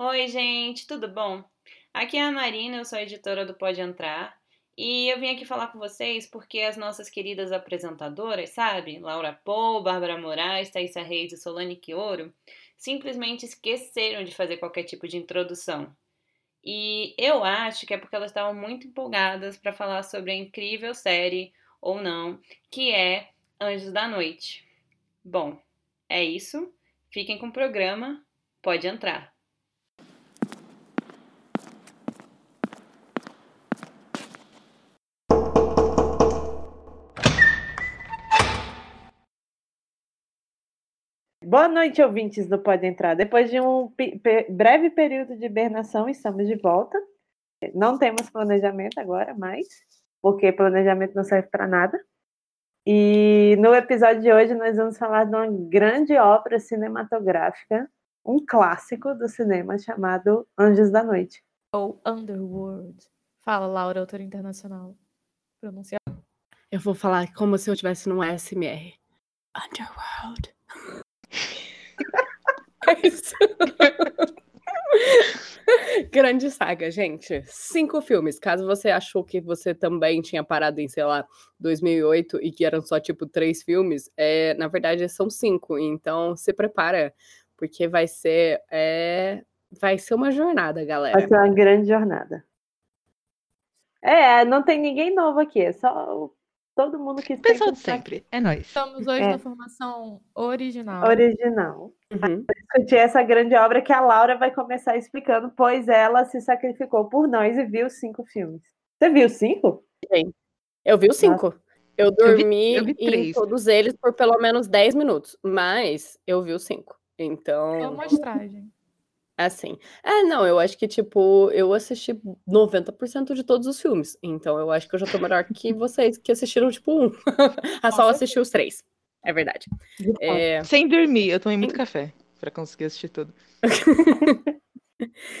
Oi, gente, tudo bom? Aqui é a Marina, eu sou editora do Pode Entrar. E eu vim aqui falar com vocês porque as nossas queridas apresentadoras, sabe? Laura Pou, Bárbara Moraes, Thaisa Reis e Solane Quioro, simplesmente esqueceram de fazer qualquer tipo de introdução. E eu acho que é porque elas estavam muito empolgadas para falar sobre a incrível série, ou não, que é Anjos da Noite. Bom, é isso. Fiquem com o programa. Pode entrar. Boa noite, ouvintes do Pode Entrar. Depois de um breve período de hibernação, estamos de volta. Não temos planejamento agora, mais, porque planejamento não serve para nada. E no episódio de hoje nós vamos falar de uma grande obra cinematográfica, um clássico do cinema chamado Anjos da Noite. Ou Underworld. Fala, Laura, autora internacional. Pronunciar. Eu vou falar como se eu estivesse num SMR. Underworld. É isso. Grande saga, gente. Cinco filmes. Caso você achou que você também tinha parado em, sei lá, 2008 e que eram só, tipo, três filmes, é, na verdade são cinco. Então, se prepara, porque vai ser, é, vai ser uma jornada, galera. Vai ser uma grande jornada. É, não tem ninguém novo aqui, é só todo mundo que Pessoal de sempre, é nós. Estamos hoje é. na formação original. Original. Uhum. Discutir essa grande obra que a Laura vai começar explicando, pois ela se sacrificou por nós e viu cinco filmes. Você viu cinco? Sim. Eu vi os cinco. Nossa. Eu dormi eu vi, eu vi em todos eles por pelo menos 10 minutos, mas eu vi os cinco. Então. É uma amostragem. Assim. É, não, eu acho que, tipo, eu assisti 90% de todos os filmes. Então eu acho que eu já tô melhor que vocês, que assistiram, tipo, um. a Sol assistiu os três. É verdade. É... Sem dormir, eu tomei muito café para conseguir assistir tudo.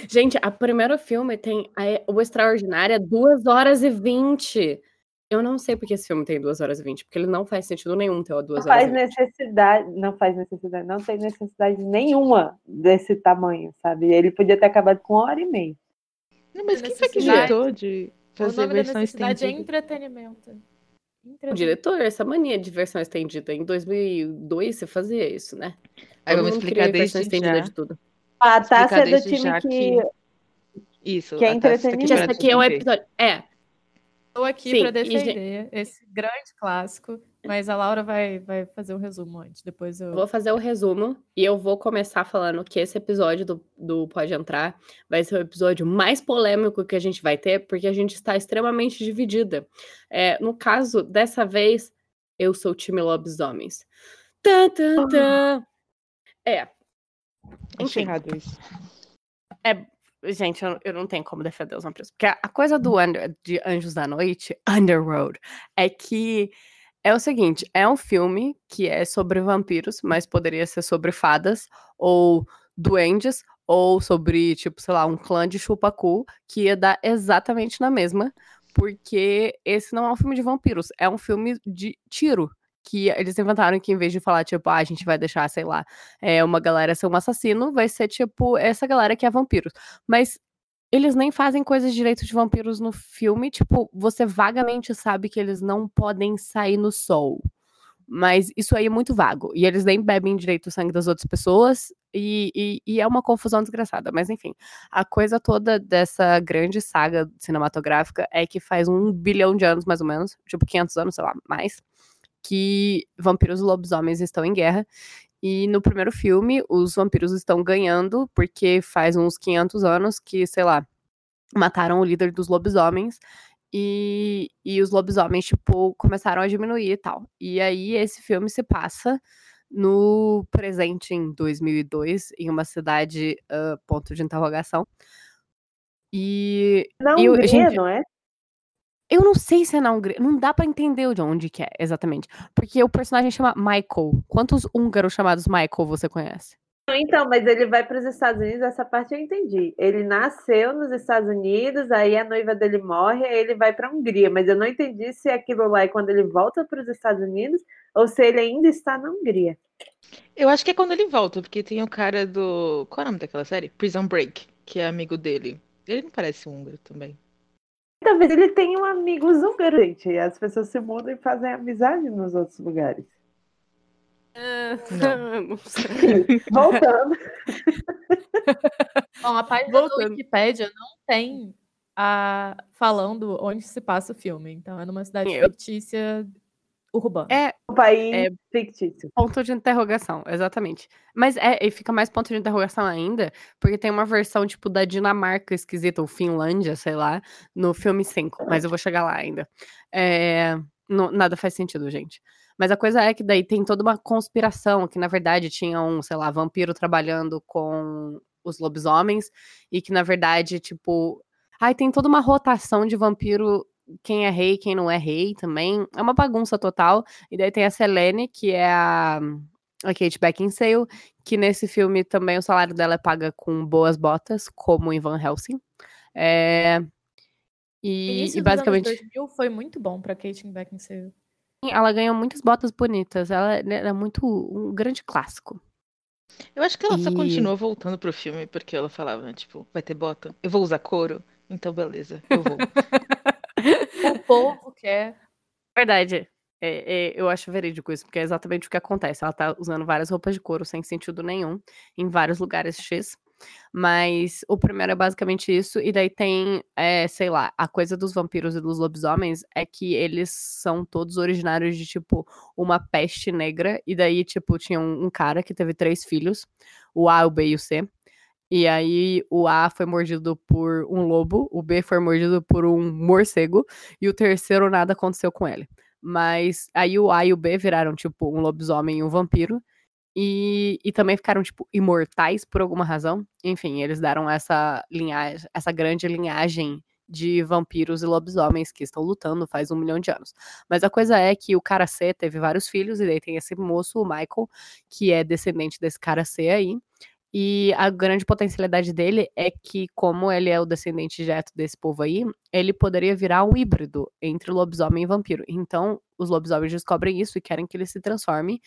Gente, a primeiro filme tem a, o Extraordinário 2 horas e 20. Eu não sei porque esse filme tem 2 horas e 20, porque ele não faz sentido nenhum ter 2 horas não faz e 20. necessidade, não faz necessidade, não tem necessidade nenhuma desse tamanho, sabe? Ele podia ter acabado com uma hora e meia. Não, mas quem foi que inventou de fazer o nome versão da necessidade estendida? é entretenimento. O diretor, essa mania de versão estendida. Em 2002 você fazia isso, né? Aí vamos explicar desde já. De tudo. A Tássia é do time que... que... Isso, que é entretenimento. Esse aqui é um episódio... É, Estou aqui para defender esse grande clássico, mas a Laura vai, vai fazer o resumo antes. Depois eu. Vou fazer o resumo e eu vou começar falando que esse episódio do, do Pode Entrar vai ser o episódio mais polêmico que a gente vai ter, porque a gente está extremamente dividida. É, no caso, dessa vez, eu sou o time Lobisomens. Tã, tã, tã. É. Enfim. isso. É Gente, eu, eu, não tenho como defender os vampiros. Porque a, a coisa do under, de Anjos da Noite, Underworld, é que é o seguinte: é um filme que é sobre vampiros, mas poderia ser sobre fadas, ou duendes, ou sobre, tipo, sei lá, um clã de chupacu, que ia dar exatamente na mesma. Porque esse não é um filme de vampiros, é um filme de tiro que eles inventaram que em vez de falar, tipo, ah, a gente vai deixar, sei lá, é, uma galera ser um assassino, vai ser, tipo, essa galera que é vampiros. Mas eles nem fazem coisas direito de vampiros no filme, tipo, você vagamente sabe que eles não podem sair no sol. Mas isso aí é muito vago. E eles nem bebem direito o sangue das outras pessoas. E, e, e, é uma confusão desgraçada. Mas enfim, a coisa toda dessa grande saga cinematográfica é que faz um bilhão de anos, mais ou menos, tipo 500 anos, sei lá, mais, que vampiros e lobisomens estão em guerra. E no primeiro filme, os vampiros estão ganhando, porque faz uns 500 anos que, sei lá, mataram o líder dos lobisomens. E, e os lobisomens, tipo, começaram a diminuir e tal. E aí esse filme se passa no presente, em 2002, em uma cidade, uh, ponto de interrogação. E. Na Hungria, gente, não é? Eu não sei se é na Hungria. Não dá pra entender de onde que é, exatamente. Porque o personagem chama Michael. Quantos húngaros chamados Michael você conhece? Então, mas ele vai para os Estados Unidos, essa parte eu entendi. Ele nasceu nos Estados Unidos, aí a noiva dele morre, aí ele vai para a Hungria, mas eu não entendi se aquilo lá é quando ele volta para os Estados Unidos ou se ele ainda está na Hungria. Eu acho que é quando ele volta, porque tem o cara do. Qual é o nome daquela série? Prison Break, que é amigo dele. Ele não parece húngaro também. Talvez ele tenha um amigo húngaro, gente. E as pessoas se mudam e fazem amizade nos outros lugares. Não. sei. Voltando. Bom, a página Voltando. do Wikipédia não tem a... falando onde se passa o filme. Então é numa cidade Eu- fictícia urbana. É Um país É. fictício. ponto de interrogação, exatamente. Mas é, e fica mais ponto de interrogação ainda, porque tem uma versão, tipo, da Dinamarca esquisita, ou Finlândia, sei lá, no filme 5. Mas eu vou chegar lá ainda. É, não- nada faz sentido, gente. Mas a coisa é que daí tem toda uma conspiração, que na verdade tinha um, sei lá, vampiro trabalhando com os lobisomens, e que na verdade, tipo. Ai, tem toda uma rotação de vampiro, quem é rei, quem não é rei também. É uma bagunça total. E daí tem a Selene, que é a, a Kate Beckinsale, que nesse filme também o salário dela é paga com boas botas, como em Van Helsing. É, e, e dos basicamente anos 2000 foi muito bom pra Kate Beckinsale. ela ganhou muitas botas bonitas. Ela, ela é muito um grande clássico. Eu acho que ela só E- continuou voltando pro filme porque ela falava, né, tipo, vai ter bota? Eu vou usar couro? Então beleza, eu vou. O povo quer. Verdade. É, é, eu acho verídico isso, porque é exatamente o que acontece. Ela tá usando várias roupas de couro sem sentido nenhum, em vários lugares X. Mas o primeiro é basicamente isso, e daí tem, é, sei lá, a coisa dos vampiros e dos lobisomens é que eles são todos originários de, tipo, uma peste negra, e daí, tipo, tinha um, um cara que teve três filhos, o A, o B e o C. E aí o A foi mordido por um lobo, o B foi mordido por um morcego, e o terceiro nada aconteceu com ele. Mas aí o A e o B viraram, tipo, um lobisomem e um vampiro. E, e também ficaram, tipo, imortais por alguma razão. Enfim, eles deram essa linhagem, essa grande linhagem de vampiros e lobisomens que estão lutando faz um milhão de anos. Mas a coisa é que o cara C teve vários filhos, e daí tem esse moço, o Michael, que é descendente desse cara C aí. E a grande potencialidade dele é que, como ele é o descendente direto desse povo aí, ele poderia virar um híbrido entre lobisomem e vampiro. Então, os lobisomens descobrem isso e querem que ele se transforme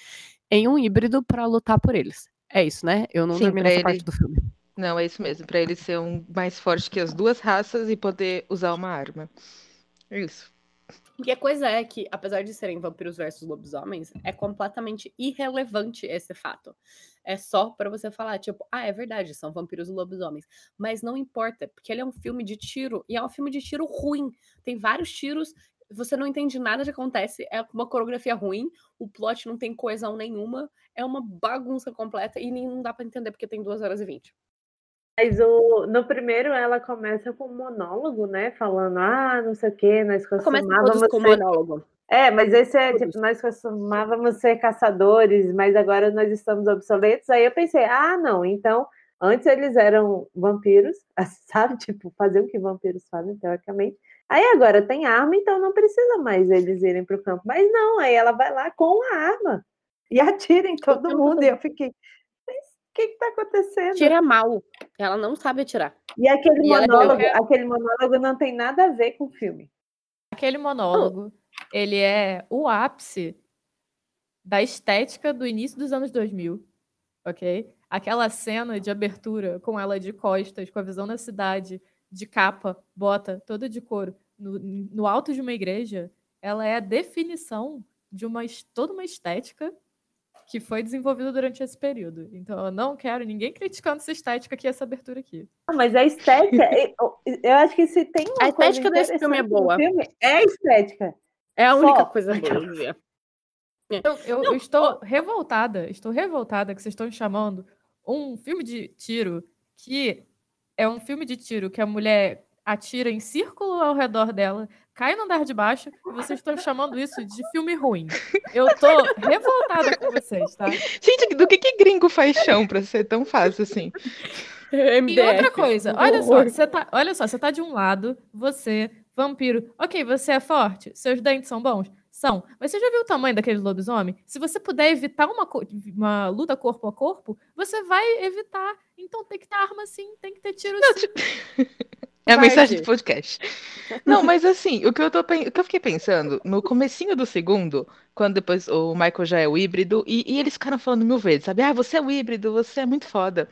em um híbrido pra lutar por eles. É isso, né? Eu não Sim, dormi nessa ele- parte do filme. Não, é isso mesmo, pra ele ser um mais forte que as duas raças e poder usar uma arma. É isso. E a coisa é que, apesar de serem vampiros versus lobisomens, é completamente irrelevante esse fato. É só pra você falar, tipo, ah, é verdade, são vampiros e lobisomens. Mas não importa, porque ele é um filme de tiro, e é um filme de tiro ruim. Tem vários tiros, você não entende nada que acontece, é uma coreografia ruim, o plot não tem coesão nenhuma, é uma bagunça completa, e nem não dá pra entender porque tem 2 horas e 20. Mas o, no primeiro ela começa com um monólogo, né? Falando, ah, não sei o quê, nós costumávamos com ser... monólogo. É, mas esse é tipo, nós costumávamos ser caçadores, mas agora nós estamos obsoletos. Aí eu pensei, ah, não, então antes eles eram vampiros, sabe? Tipo, faziam o que vampiros fazem, teoricamente. Aí agora tem arma, então não precisa mais eles irem para o campo. Mas não, aí ela vai lá com a arma e atira em todo mundo. E eu fiquei, que está acontecendo? Tira mal. Ela não sabe atirar. E aquele E ela monólogo, quer- aquele monólogo não tem nada a ver com o filme. Aquele monólogo, ele é o ápice da estética do início dos anos 2000, ok? Aquela cena de abertura com ela de costas, com a visão da cidade, de capa, bota, toda de couro, no, no alto de uma igreja, ela é a definição de uma, toda uma estética que foi desenvolvida durante esse período. Então, eu não quero ninguém criticando essa estética aqui, essa abertura aqui. Mas a estética, eu- acho que se tem uma A estética desse filme é boa. filme, é a estética. É a Só. única coisa boa. Eu, eu- eu estou revoltada, estou revoltada que vocês estão chamando um filme de tiro que é um filme de tiro que a mulher atira em círculo ao redor dela, cai no andar de baixo e vocês estão chamando isso de filme ruim. Eu tô revoltada com vocês, tá? Gente, do que que gringo faz chão pra ser tão fácil assim? E outra coisa, olha só, você tá, olha só, você tá de um lado, você, vampiro, ok, você é forte, seus dentes são bons? São. Mas você já viu o tamanho daquele lobisomem? Se você puder evitar uma, uma luta corpo a corpo, você vai evitar. Então tem que ter arma sim, tem que ter tiro sim. É a mensagem do podcast. Não, mas assim, o que eu tô o que eu fiquei pensando, no comecinho do segundo, quando depois o Michael já é o híbrido, e, e eles ficaram falando mil vezes, sabe? Ah, você é o híbrido, você é muito foda.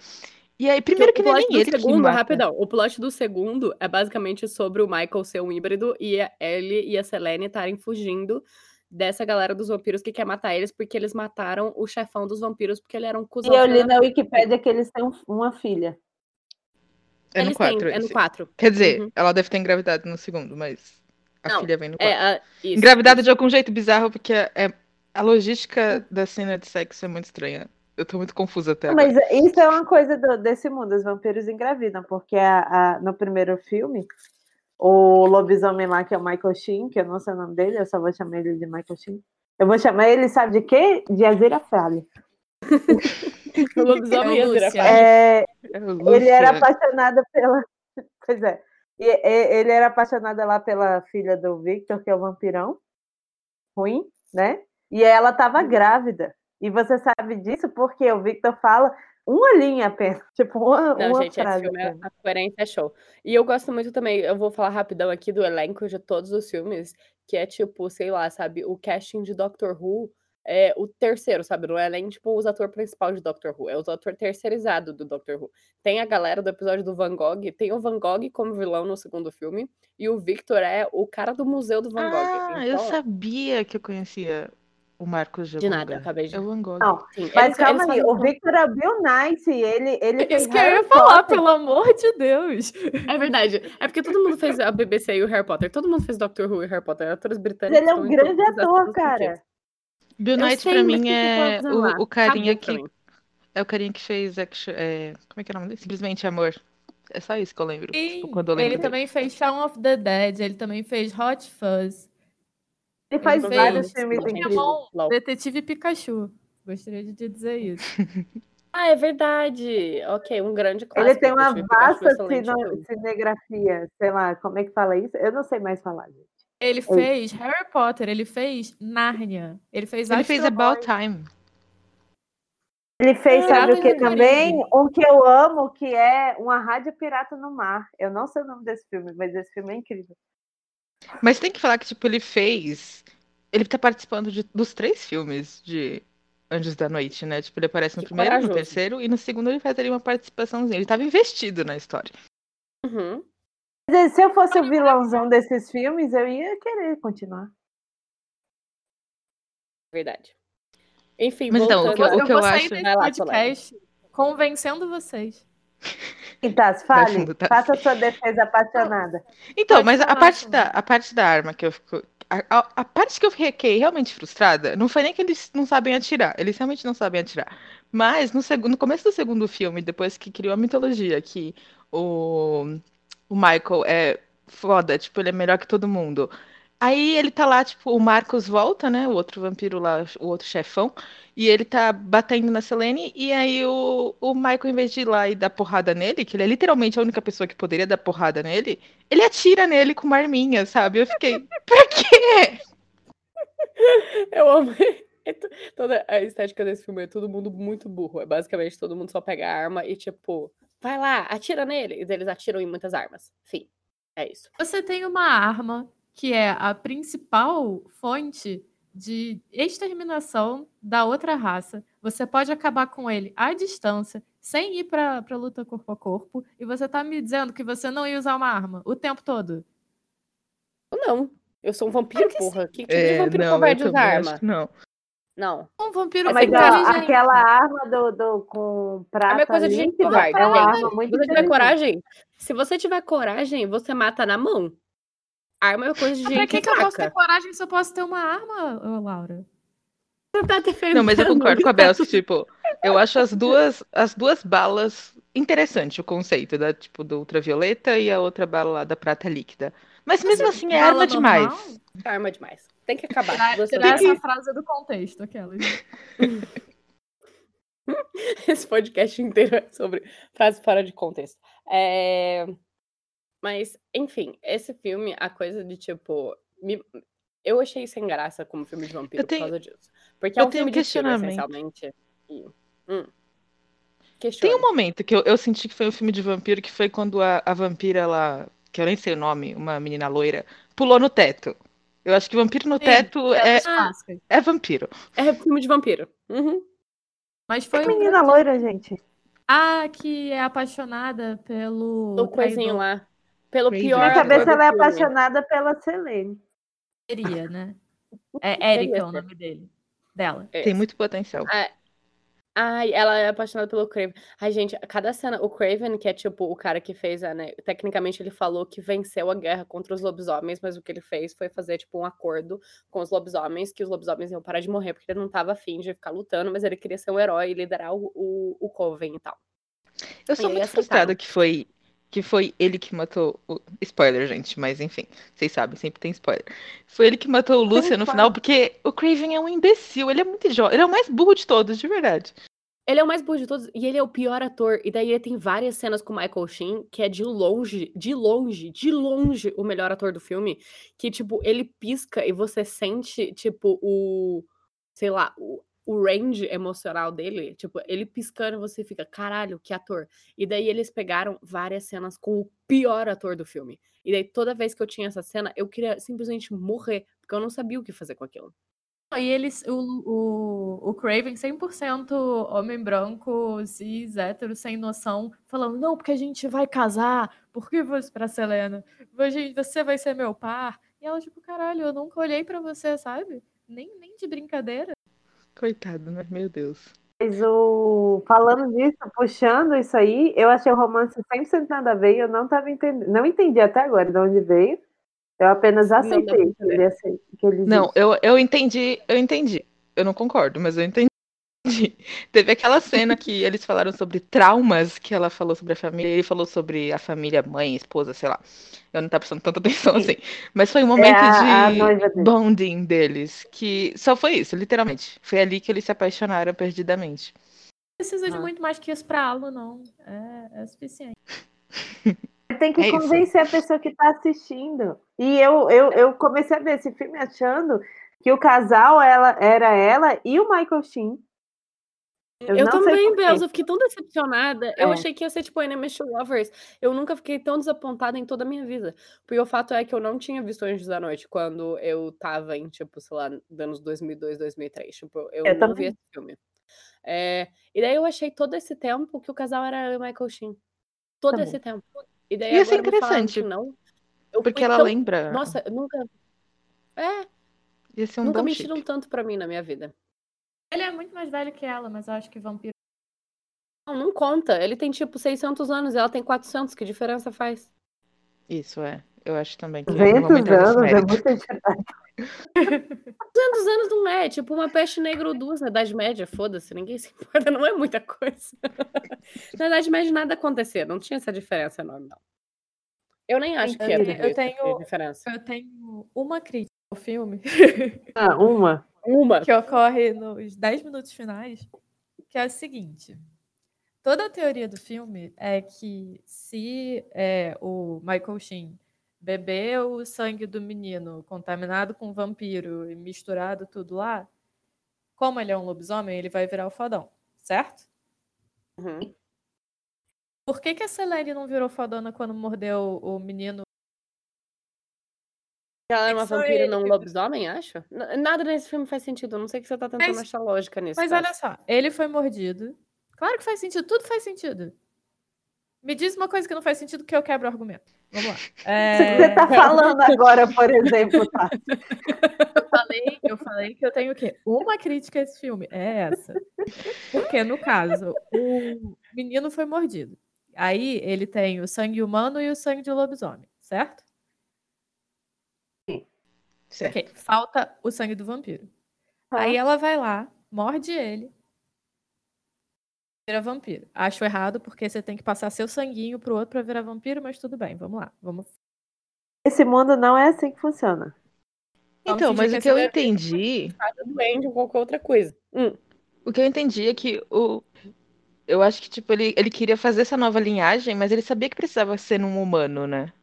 E aí, primeiro que é plot nem do ele que segundo, mata. rapidão, o plot do segundo é basicamente sobre o Michael ser um híbrido e a Ellie e a Selene estarem fugindo dessa galera dos vampiros que quer matar eles porque eles mataram o chefão dos vampiros porque ele era um E cuzão. eu filho li na puta. Wikipédia que eles têm um- uma filha. É no Eles têm, 4 é no esse. 4. Quer dizer, Uhum. ela deve ter engravidado no segundo, mas a Não, filha vem no 4. É, isso, Engravidada de algum jeito bizarro, porque é, a logística da cena de sexo é muito estranha. Eu tô muito confusa até agora. Mas isso é uma coisa do- desse mundo, os vampiros engravidam, porque a- a- no primeiro filme, o lobisomem lá, que é o Michael Sheen, que eu não sei o nome dele, eu só vou chamar ele de Michael Sheen. Eu vou chamar ele, sabe de quê? De Azira Fale. O lobisomem É o girafa. É, É o ele era apaixonado pela. Pois é. E- e- ele era apaixonado lá pela filha do Victor, que é o vampirão. Ruim, né? E ela estava grávida. E você sabe disso porque o Victor fala uma linha apenas. Tipo, uma, Não, uma gente, esse frase. filme, é- a coerência é show. E eu gosto muito também, eu vou falar rapidão aqui do elenco de todos os filmes, que é tipo, sei lá, sabe, o casting de Doctor Who é o terceiro, sabe? Não é nem tipo os atores principais de Doctor Who, é os atores terceirizados do Doctor Who. Tem a galera do episódio do Van Gogh, tem o Van Gogh como vilão no segundo filme, e o Victor é o cara do museu do Van Gogh. Ah, eu Então, sabia que eu conhecia o Marcos De nada, Jabunga. acabei de- É o Van Gogh. Não, sim, mas eles- calma eles aí, o Victor é o Bill Nice, ele, ele Isso que eu ia falar, Potter. pelo amor de Deus. É verdade. É porque todo mundo fez a BBC e o Harry Potter. Todo mundo fez Doctor Who e Harry Potter. Atores Mas britânicos. ele é um grande ator, cara. Bill Eu Knight sei, pra mim é o, o carinha Acabou que é o carinha que fez action, é, como é que é o nome dele? Simplesmente Amor. É só isso que eu lembro. Tipo, quando eu lembro ele dele. também fez Shaun of the Dead, ele também fez Hot Fuzz, Ele faz Ele vários fez filmes incríveis. Detetive Pikachu. Gostaria de dizer isso. Ah, é verdade. Ok, um grande clássico. Ele tem uma vasta cine- cinegrafia, sei lá, como é que fala isso? Eu não sei mais falar, gente. Ele fez Harry Potter, ele fez Nárnia, ele fez Ele fez Astro About Boy. Time. Ele fez, sabe o que do também? Caribe. Um que eu amo, que é Uma Rádio Pirata no Mar. Eu não sei o nome desse filme, mas esse filme é incrível. Mas tem que falar que, tipo, ele fez. Ele tá participando de- dos três filmes de Anjos da Noite, né? Tipo, ele aparece no Que primeiro, no corajoso. terceiro e no segundo ele faz ali uma participaçãozinha. Ele tava investido na história. Uhum. Mas Se eu fosse o vilãozão desses filmes, eu ia querer continuar. Verdade. Enfim, Mas então, o que eu- o que eu sair acho- desse Vai lá, podcast convencendo vocês. E Vai fale, fundo, Tassi. faça sua defesa apaixonada. Então, mas a parte, da, a parte da arma que eu fico. A, a- a parte que eu fiquei realmente frustrada não foi nem que eles não sabem atirar, eles realmente não sabem atirar. Mas no, segundo, no começo do segundo filme, depois que criou a mitologia, que o, o Michael é foda, tipo, ele é melhor que todo mundo. Aí ele tá lá, tipo, o Marcos volta, né? O outro vampiro lá, o outro chefão, e ele tá batendo na Selene, e aí o, o Michael, em vez de ir lá e dar porrada nele, que ele é literalmente a única pessoa que poderia dar porrada nele, ele atira nele com uma arminha, sabe? Eu fiquei, pra quê? Eu amo. É to- Toda a estética desse filme é todo mundo muito burro. É basicamente todo mundo só pega a arma e, tipo, vai lá, atira nele. E eles atiram em muitas armas. Fim. É isso. Você tem uma arma que é a principal fonte de exterminação da outra raça. Você pode acabar com ele à distância, sem ir pra, pra luta corpo a corpo, e você tá me dizendo que você não ia usar uma arma o tempo todo. Eu não. Eu sou um vampiro, que porra. Que tipo de É, vampiro não, covarde usa também arma? não. Não. Um vampiro Mas ó, aquela arma do, do, com prata É coisa de gente líquida covarde, é uma gente. arma muito Se você tiver coragem, se você tiver coragem, você mata na mão. Arma é coisa de Mas pra gente que, que eu posso ter coragem se eu posso ter uma arma, Laura? Você tá defendendo. Não, mas eu concordo com a Bel, que, tipo, eu acho as duas, as duas balas interessante o conceito, da, tipo, do ultravioleta e a outra bala lá da prata líquida. Mas mesmo assim é arma demais. normal? Arma demais. Tem que acabar. Tirar, Você tirar essa frase do contexto, aquelas. Esse podcast inteiro é sobre frases fora de contexto. É, Mas, enfim, esse filme, a coisa de tipo. me- Eu achei sem graça como filme de vampiro Eu tenho- por causa disso. Porque é eu um tenho filme um de tiro, questionamento. essencialmente. E... Hum. Tem um momento que eu, eu senti que foi um filme de vampiro, que foi quando a, a vampira lá que eu nem sei o nome, uma menina loira, pulou no teto. Eu acho que vampiro no Sim, teto é, das clássicas. é vampiro. É filme de vampiro. Uhum. Mas foi Que um menina loira, gente. Ah, que é apaixonada pelo O coisinho lá. Pelo Crazy. pior. Na Minha cabeça do ela é apaixonada pela Selene. Seria, né? É Erika Seria o nome dele. Dela. É. Tem muito potencial. Ai, ela é apaixonada pelo Craven. Ai, gente, cada cena. O Craven, que é tipo o cara que fez a, né? Tecnicamente ele falou que venceu a guerra contra os lobisomens, mas o que ele fez foi fazer, tipo, um acordo com os lobisomens, que os lobisomens iam parar de morrer, porque ele não tava afim de ficar lutando, mas ele queria ser um herói e liderar o, o, o Coven e tal. Eu sou E muito frustrada que foi que foi ele que matou o spoiler, gente, mas enfim, vocês sabem, sempre tem spoiler. Foi ele que matou o Lúcia no final porque o Craven é um imbecil, ele é muito jovem, ele é o mais burro de todos, de verdade. Ele é o mais burro de todos e ele é o pior ator. E daí ele tem várias cenas com o Michael Sheen, que é de longe, de longe, de longe o melhor ator do filme. Que, tipo, ele pisca e você sente, tipo, o. Sei lá, o, o range emocional dele. Tipo, ele piscando e você fica, caralho, que ator. E daí eles pegaram várias cenas com o pior ator do filme. E daí toda vez que eu tinha essa cena, eu queria simplesmente morrer, porque eu não sabia o que fazer com aquilo. E eles, o, o, o Craven 100% homem branco, cis, hétero, sem noção, falando, não, porque a gente vai casar, por que você pra Selena? Você vai ser meu par. E ela, tipo, caralho, eu nunca olhei pra você, sabe? Nem, nem de brincadeira. Coitado, né? Meu Deus. Mas o... falando disso, puxando isso aí, eu achei o romance 100% nada a ver eu não tava entendendo. Não entendi até agora de onde veio. Eu apenas Não aceitei ele, acei- que ele Não, eu, eu entendi, eu entendi. Eu não concordo, mas eu entendi. Teve aquela cena que eles falaram sobre traumas, que ela falou sobre a família, e ele falou sobre a família, mãe, esposa, sei lá. Eu não tava prestando tanta atenção assim. Mas foi um momento a- a de dele. bonding deles, que só foi isso, literalmente. Foi ali que eles se apaixonaram perdidamente. Não precisa de Ah. muito mais que isso pra Alu, não. É, é suficiente. Tem que É isso. convencer a pessoa que tá assistindo. E eu, eu, eu comecei a ver esse filme achando que o casal ela, era ela e o Michael Sheen. Eu, sei também. Belza, eu fiquei tão decepcionada. Eu É. achei que ia ser tipo Enemies to Lovers. Eu nunca fiquei tão desapontada em toda a minha vida. Porque o fato é que eu não tinha visto Anjos da Noite quando eu tava em, tipo, sei lá, anos 2002, 2003. Tipo, eu, Eu não vi também. esse filme. É, e daí eu achei todo esse tempo que o casal era o Michael Sheen. Todo Também. esse tempo. E daí Ia ser falaram interessante, não. Eu Porque fui ela tão- lembra. Nossa, eu nunca. É, Ia ser um nunca mentiram chip. tanto pra mim na minha vida. Ele é muito mais velho que ela, mas eu acho que vampiro. Não, não conta. Ele tem tipo 600 anos e ela tem 400. Que diferença faz? Isso, é. Eu acho também que 200 não vamos entrar nesse anos é muita diferença. 200 anos não é, tipo uma peste negra ou duas na Idade Média, foda-se, ninguém se importa, não é muita coisa. na Idade Média nada acontecia, não tinha essa diferença enorme, não. Eu nem acho que é Eu tenho- diferença. Eu tenho uma crítica ao filme Ah, uma. Uma. que ocorre nos 10 minutos finais, que é a seguinte. Toda a teoria do filme é que se é, o Michael Sheen bebeu o sangue do menino contaminado com vampiro e misturado tudo lá, como ele é um lobisomem, ele vai virar o fodão, certo? Uhum. Por que, que a Selene não virou fodona quando mordeu o menino? Ela era uma Só vampira e não um lobisomem, acho? Nada nesse filme faz sentido, não sei o que você tá tentando Mas- achar lógica nisso. Mas tá? olha só, ele foi mordido. Claro que faz sentido, tudo faz sentido. Me diz uma coisa que não faz sentido que eu quebro o argumento. Vamos lá. É, Você tá falando agora, por exemplo, tá? eu, falei, eu falei que eu tenho o quê? Uma crítica a esse filme. É essa. Porque, no caso, o menino foi mordido. Aí ele tem o sangue humano e o sangue de lobisomem, certo? Certo. Ok, falta o sangue do vampiro. Aí ela vai lá, morde ele, vira vampiro. Acho errado porque você tem que passar seu sanguinho pro outro pra virar vampiro, mas tudo bem, vamos lá. Vamos. Esse mundo não é assim que funciona. Vamos Então, mas que o que eu entendi, Cada doente ou qualquer outra coisa. Hum. o que eu entendi é que o eu acho que tipo ele, ele queria fazer essa nova linhagem, mas ele sabia que precisava ser num humano, né?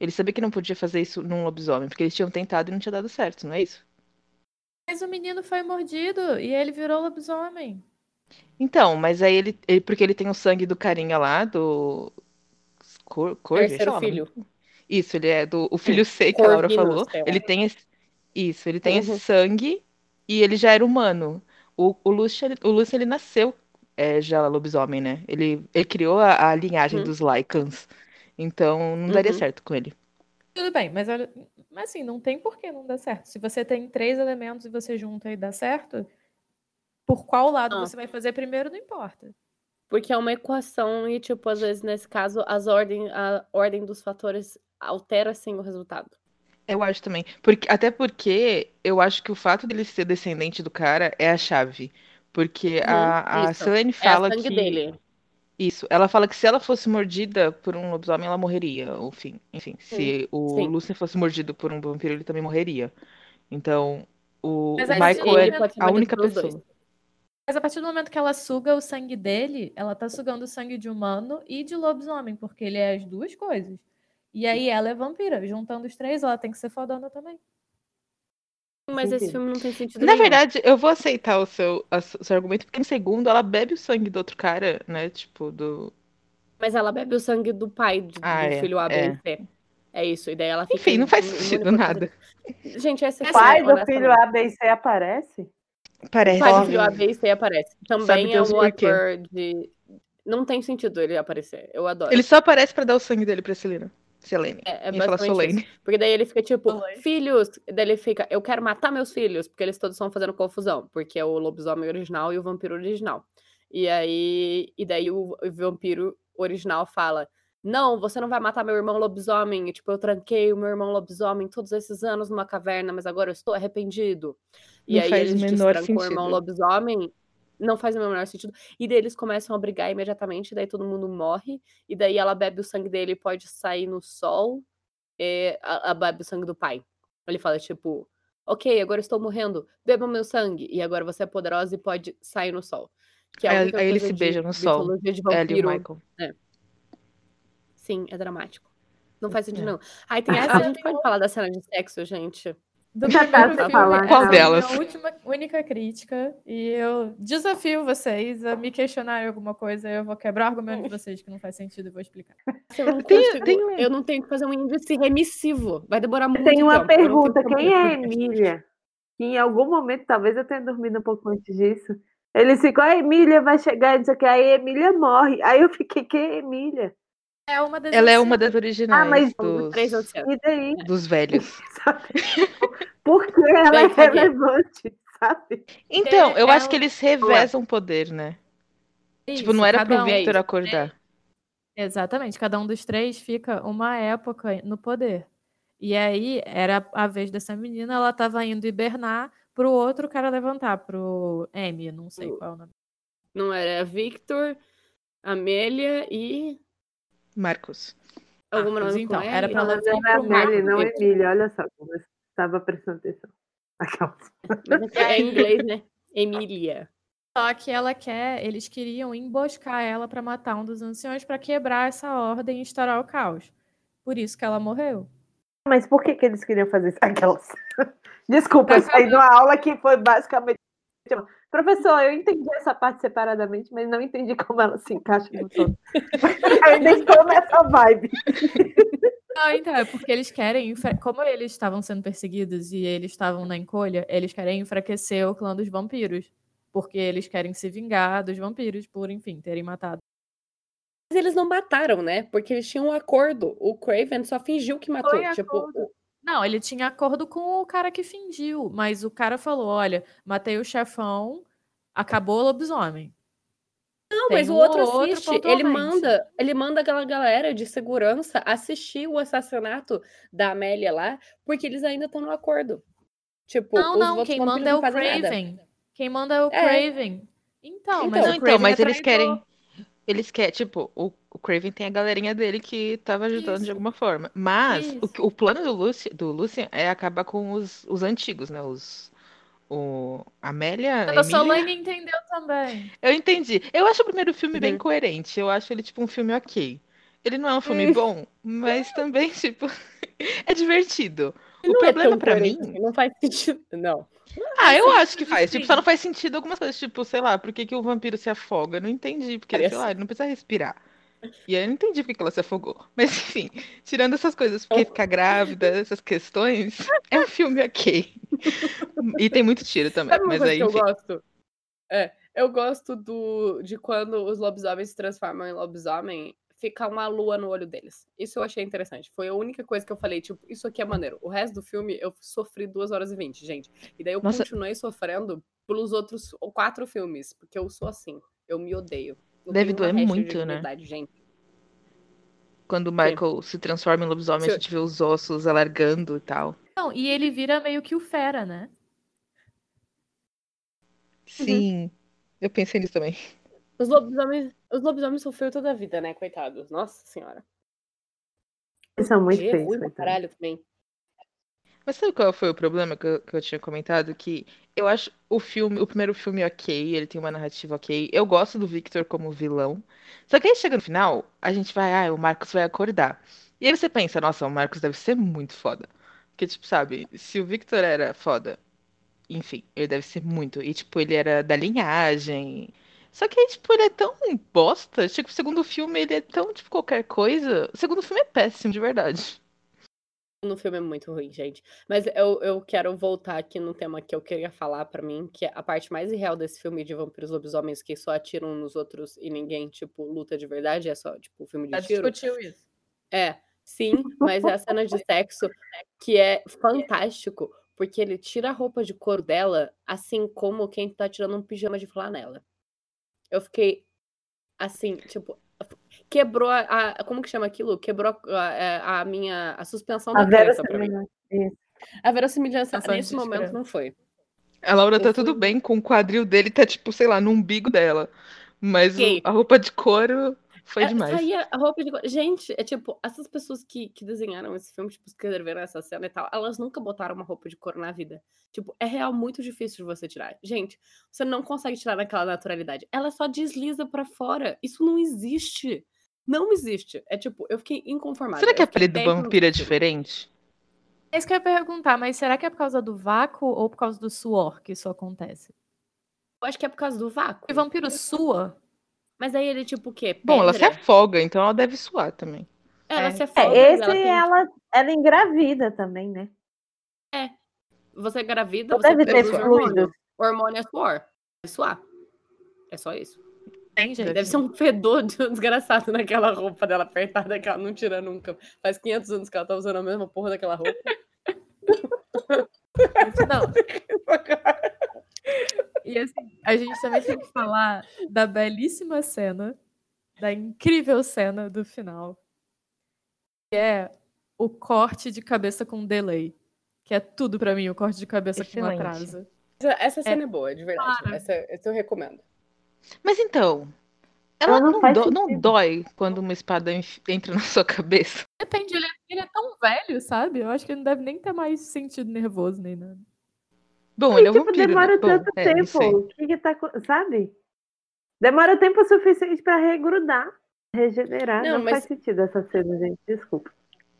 Ele sabia que não podia fazer isso num lobisomem, porque eles tinham tentado e não tinha dado certo, não é isso? Mas o menino foi mordido e ele virou lobisomem. Então, mas aí ele, ele- porque ele tem o sangue do carinha lá, do Cor, sei Terceiro nome. filho. Isso, ele é do o filho C que a Laura falou. Ele tem esse, isso, ele tem Uhum. esse sangue e ele já era humano. O, o Lucian, o Lucian ele nasceu é, já lobisomem, né? Ele, ele criou a, a linhagem Uhum. dos Lycans. Então não daria Uhum. certo com ele. Tudo bem, mas olha, mas assim, não tem por que não dar certo. Se você tem três elementos e você junta e dá certo, por qual lado Ah. você vai fazer primeiro não importa. Porque é uma equação e, tipo, às vezes, nesse caso, as ordem, a ordem dos fatores altera, sim, o resultado. Eu acho também. Porque, até porque eu acho que o fato dele ser descendente do cara é a chave. Porque a, a Uhum. Selene É fala a sangue que. dele. Isso. Ela fala que se ela fosse mordida por um lobisomem, ela morreria. Enfim, enfim. Se o sim. Lucien fosse mordido por um vampiro, ele também morreria. Então, o, Mas Michael é a única pessoa. dois. Mas a partir do momento que ela suga o sangue dele, ela tá sugando o sangue de humano e de lobisomem, porque ele é as duas coisas. E aí ela é vampira. Juntando os três, ela tem que ser fodona também. Mas esse filme não tem sentido Na nenhum. verdade, eu vou aceitar o seu, o seu argumento, porque no segundo ela bebe o sangue do outro cara, né? Tipo, do. Mas ela bebe o sangue do pai de- Ah, do é, filho A, B é. e C. É isso. E daí ela fica. Enfim, não faz sentido nada. Gente, esse O filme, pai do filho A, B e C aparece? O Parece. filho A, B e C aparece. Também é o ator de. Não tem sentido ele aparecer. Eu adoro. Ele só aparece pra dar o sangue dele pra Selena. Selene. É, é basicamente isso. Porque daí ele fica tipo, filhos. Daí ele fica, eu quero matar meus filhos, porque eles todos estão fazendo confusão, porque é o lobisomem original e o vampiro original. E aí, e daí o, o vampiro original fala: Não, você não vai matar meu irmão lobisomem. E, tipo, eu tranquei o meu irmão lobisomem todos esses anos numa caverna, mas agora eu estou arrependido. E Não aí faz o eles menor o irmão sentido. lobisomem. Não faz o menor sentido. E daí eles começam a brigar imediatamente, daí todo mundo morre. E daí ela bebe o sangue dele e pode sair no sol. É, a, a bebe o sangue do pai. Ele fala, tipo, ok, agora estou morrendo, beba meu sangue. E agora você é poderosa e pode sair no sol. Que é Aí- coisa se de beijam no sol, de Ela e o vampiro. Michael. Sim, é dramático. Não faz sentido, É. não. Aí tem a, Essa a gente pode um- falar da cena de sexo, gente. Do Já primeiro tá filme, falar, Qual é a delas? minha última, única crítica. E eu desafio vocês a me questionarem alguma coisa. Eu vou quebrar o argumento de vocês que não faz sentido e vou explicar. Eu não, Tem- consigo- tem um- eu não tenho que fazer um índice remissivo. Vai demorar muito Tem uma tempo. pergunta: quem é a. Emília? Que em algum momento, talvez eu tenha dormido um pouco antes disso. Eles ficam, a Emília vai chegar e não sei o que, aí a Emília morre. Aí eu fiquei, quem é Emília? É uma das Ela é uma das originais mas Um dos três. E dos velhos. Sabe? Por que ela é relevante, sabe? Então, eu acho ela- que eles revezam poder, né? Tipo, não Isso, era pro um- Victor isso. acordar. Exatamente, cada um dos três fica uma época no poder. E aí era a vez dessa menina, ela tava indo hibernar pro outro cara levantar, pro M, não sei O- qual é o nome. Não era Victor, Amélia e. Marcos. Alguma Marcos, nome com então, era pra Mas levar era Marcos. não Emília. Olha só como eu estava prestando atenção. Aquelas. Mas é em inglês, né? Emília. Só que ela quer, eles queriam emboscar ela pra matar um dos anciões pra quebrar essa ordem e instaurar o caos. Por isso que ela morreu. Mas por que, que eles queriam fazer isso? Aquelas. Desculpa, eu saí de uma aula que foi basicamente. Professor, eu entendi essa parte separadamente, mas não entendi como ela se encaixa no todo. Eu ainda estou nessa vibe. Não, então, é porque eles querem, como eles estavam sendo perseguidos e eles estavam na encolha, eles querem enfraquecer o clã dos vampiros. Porque eles querem se vingar dos vampiros por, enfim, terem matado. Mas eles não mataram, né? Porque eles tinham um acordo. O Craven só fingiu que matou. Foi tipo, acordo. Não, ele tinha acordo com o cara que fingiu, mas o cara falou: olha, matei o chefão, acabou o lobisomem. Não, Tem mas o um outro ou outro assiste. Ele manda, ele manda aquela galera de segurança assistir o assassinato da Amélia lá, porque eles ainda estão no acordo. Tipo, Não, não, quem manda é o nada. Craven. Quem manda é o É. Craven. Então, mas Então. o Não, então, Craven mas é eles querem. Eles querem, tipo, o, o Craven tem a galerinha dele que tava ajudando de Isso. alguma forma. Mas o, o plano do Lucian, do Lucian é acabar com os, os antigos, né? Os. O Amélia. A. Solane entendeu também. Eu entendi. Eu acho o primeiro filme bem Uhum. coerente. Eu acho ele, tipo, um filme ok. Ele não é um filme bom, mas também, tipo, é divertido. O Não é problema pra coerente, mim. Não faz sentido. Não. Ah, eu acho que faz. Tipo, só não faz sentido algumas coisas. Tipo, sei lá, por que, que o vampiro se afoga? Eu não entendi. Porque, sei Parece. lá, ele não precisa respirar. E aí eu não entendi por que ela se afogou. Mas enfim, tirando essas coisas, porque ficar grávida, essas questões, é um filme ok. E tem muito tiro também. Sabe Mas aí, que eu enfim. gosto? É, eu gosto do, de quando os lobisomens se transformam em lobisomem, fica uma lua no olho deles. Isso eu achei interessante. Foi a única coisa que eu falei, tipo, isso aqui é maneiro. O resto do filme eu sofri 2 horas e 20, gente. E daí eu Nossa. continuei sofrendo pelos outros quatro filmes, porque eu sou assim. Eu me odeio. Eu Deve doer muito, né? Gente. Quando o Michael se transforma em lobisomem, Se a gente vê os ossos alargando e tal. Não, e ele vira meio que o fera, né? Sim, eu pensei nisso também. Os lobisomens, os lobisomens sofreram toda a vida, né? Coitados. Nossa senhora. Eles são muito feios, caralho também. Mas sabe qual foi o problema que eu, que eu tinha comentado? Que eu acho o filme, o primeiro filme ok, ele tem uma narrativa ok. Eu gosto do Victor como vilão. Só que aí chega no final, a gente vai, ah, o Marcos vai acordar. E aí você pensa, nossa, o Marcos deve ser muito foda. Porque, tipo, sabe, se o Victor era foda, enfim, ele deve ser muito. E, tipo, ele era da linhagem. Só que aí, tipo, ele é tão bosta. Tipo, o segundo filme, ele é tão, tipo, qualquer coisa. O segundo filme é péssimo, de verdade. No filme é muito ruim, gente. Mas eu, eu quero voltar aqui no tema que eu queria falar pra mim, que é a parte mais irreal desse filme de vampiros lobisomens que só atiram nos outros e ninguém, tipo, luta de verdade, é só, tipo, filme de Já tiro. discutiu isso. É, sim, mas é a cena de sexo que é fantástico, porque ele tira a roupa de couro dela, assim como quem tá tirando um pijama de flanela. Eu fiquei assim, tipo, quebrou a, a- como que chama aquilo? Quebrou a, a- a minha a suspensão A da Vera crença pra mim. Isso. A verossimilhança nesse momento descrença. não foi. A Laura Eu tá fui- tudo bem com o quadril dele, tá tipo, sei lá, no umbigo dela. Mas o- a roupa de couro foi É, demais. Saía a roupa de. Gente, é tipo, essas pessoas que, que desenharam esse filme, tipo, escreveram essa cena e tal, elas nunca botaram uma roupa de couro na vida. Tipo, é real muito difícil de você tirar. Gente, você não consegue tirar naquela naturalidade. Ela só desliza pra fora. Isso não existe. Não existe. É tipo, eu fiquei inconformada. Será que a pele do vampiro é diferente? É isso que eu ia perguntar, mas será que é por causa do vácuo ou por causa do suor que isso acontece? Eu acho que é por causa do vácuo. O vampiro sua? Mas aí ele, tipo, o quê? Bom, ela se Pedra? afoga, então ela deve suar também. Ela É. se É, afoga. esse ela tem- ela, ela engravida também, né? Você é gravida, Não você deve ter fluidos. hormônio. O hormônio é suor. É suar. É só isso. Tem, gente. Deve ser um fedor de- desgraçado naquela roupa dela apertada que ela não tira nunca. Faz 500 anos que ela tá usando a mesma porra daquela roupa. Não. E assim, a gente também tem que falar da belíssima cena, da incrível cena do final, que é o corte de cabeça com delay. Que é tudo pra mim, o corte de cabeça com Excelente. atraso. Essa, essa cena é, boa, de verdade. Claro. Essa, essa eu recomendo. Mas então, ela Ela não não, dó- não dói quando uma espada entra na sua cabeça. Depende, ele é, ele é tão velho, sabe? Eu acho que ele não deve nem ter mais sentido nervoso nem nada. Bom, E, ele é um tipo, vampiro. demora né? Bom, tanto é, sei. tempo. O que que tá. Sabe? Demora tempo suficiente pra regrudar, regenerar. Não, Não, mas- faz sentido essa cena, gente. Desculpa.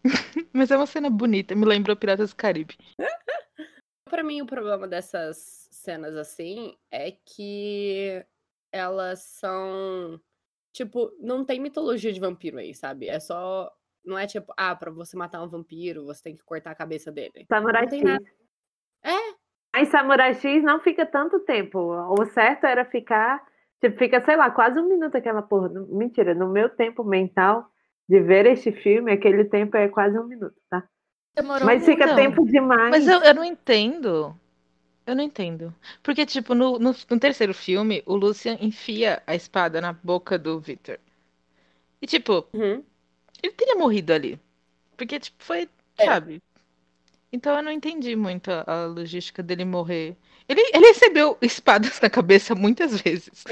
Mas é uma cena bonita, me lembrou Piratas do Caribe. Pra mim, o problema dessas cenas assim é que elas são. Tipo, não tem mitologia de vampiro aí, sabe? É só. Não é tipo, ah, pra você matar um vampiro, você tem que cortar a cabeça dele. Samurai Não tem X. nada. Mas Samurai X não fica tanto tempo. O certo era ficar. Tipo, fica, sei lá, quase um minuto aquela porra. Mentira, no meu tempo mental de ver este filme, aquele tempo é quase um minuto, tá? Demorou Mas fica Não. tempo demais. Mas eu, eu não entendo. Eu não entendo. Porque, tipo, no, no, no terceiro filme, o Lucian enfia a espada na boca do Victor. E, tipo, Uhum. ele teria morrido ali. Porque, tipo, foi, É. sabe? Então eu não entendi muito a, a logística dele morrer. Ele, ele recebeu espadas na cabeça muitas vezes.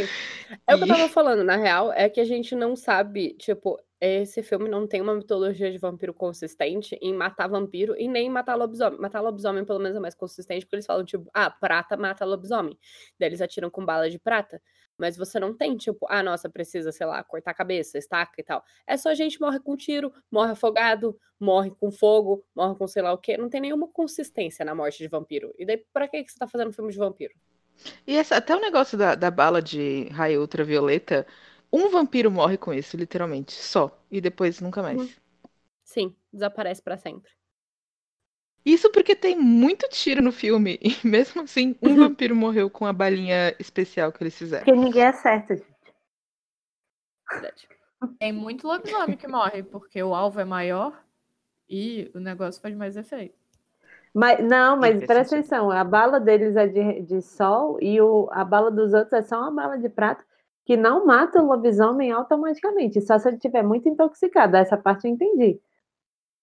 É o que eu E- tava falando, na real, é que a gente não sabe, tipo, esse filme não tem uma mitologia de vampiro consistente em matar vampiro e nem matar lobisomem. Matar lobisomem, pelo menos, é mais consistente, porque eles falam, tipo, ah, prata mata lobisomem. Daí eles atiram com bala de prata. Mas você não tem, tipo, ah, nossa, precisa, sei lá, cortar a cabeça, estaca e tal. É só a gente morre com tiro, morre afogado, morre com fogo, morre com sei lá o quê. Não tem nenhuma consistência na morte de vampiro. E daí, pra que que você tá fazendo filme de vampiro? E essa- até o negócio da, da bala de raio ultravioleta, um vampiro morre com isso, literalmente. Só. E depois nunca mais. Uhum. Sim, desaparece pra sempre. Isso porque tem muito tiro no filme. E mesmo assim, um vampiro morreu com a balinha especial que eles fizeram. Porque ninguém acerta, gente. Verdade. Tem muito lobisomem que morre, porque o alvo é maior e o negócio faz mais efeito. Mas, não, mas presta atenção, a bala deles é de, de sol e o, a bala dos outros é só uma bala de prata que não mata o lobisomem automaticamente, só se ele estiver muito intoxicado. Essa parte eu entendi.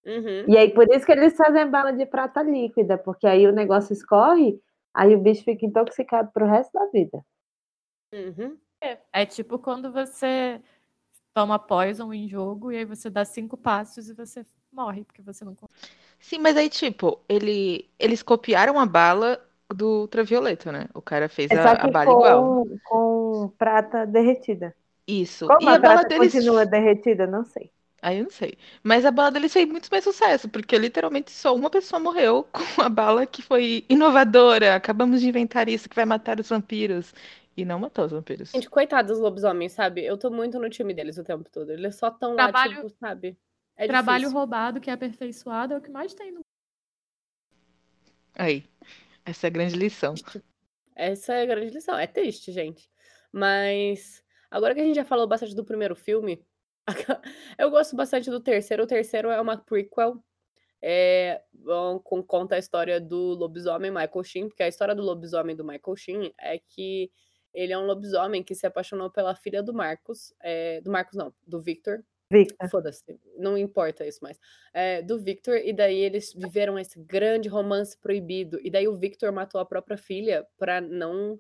Uhum. E aí, por isso que eles fazem bala de prata líquida, porque aí o negócio escorre, aí o bicho fica intoxicado pro resto da vida. Uhum. É tipo quando você toma poison em jogo e aí você dá cinco passos e você morre, porque você não consegue. Sim, mas aí, tipo, ele, eles copiaram a bala do ultravioleta, né? O cara fez É a, a bala igual. com, com prata derretida. Isso. Como e a a bala prata deles. continua derretida, não sei. Aí eu não sei. Mas a bala deles fez muito mais sucesso, porque literalmente só uma pessoa morreu com a bala que foi inovadora. Acabamos de inventar isso que vai matar os vampiros. E não matou os vampiros. Gente, coitados dos lobisomens, sabe? Eu tô muito no time deles o tempo todo. Eles só tão lá, Trabalho- tipo, sabe? É Trabalho difícil. roubado que é aperfeiçoado é o que mais tem no Aí. Essa é a grande lição. Essa é a grande lição. É triste, gente. Mas agora que a gente já falou bastante do primeiro filme, eu gosto bastante do terceiro. O terceiro é uma prequel. É, bom, com- conta a história do lobisomem Michael Sheen, porque a história do lobisomem do Michael Sheen é que ele é um lobisomem que se apaixonou pela filha do Marcos, é, do Marcos não, do Victor, Victor. Foda-se, não importa isso mais. É, do Victor, e daí eles viveram esse grande romance proibido. E daí o Victor matou a própria filha pra não.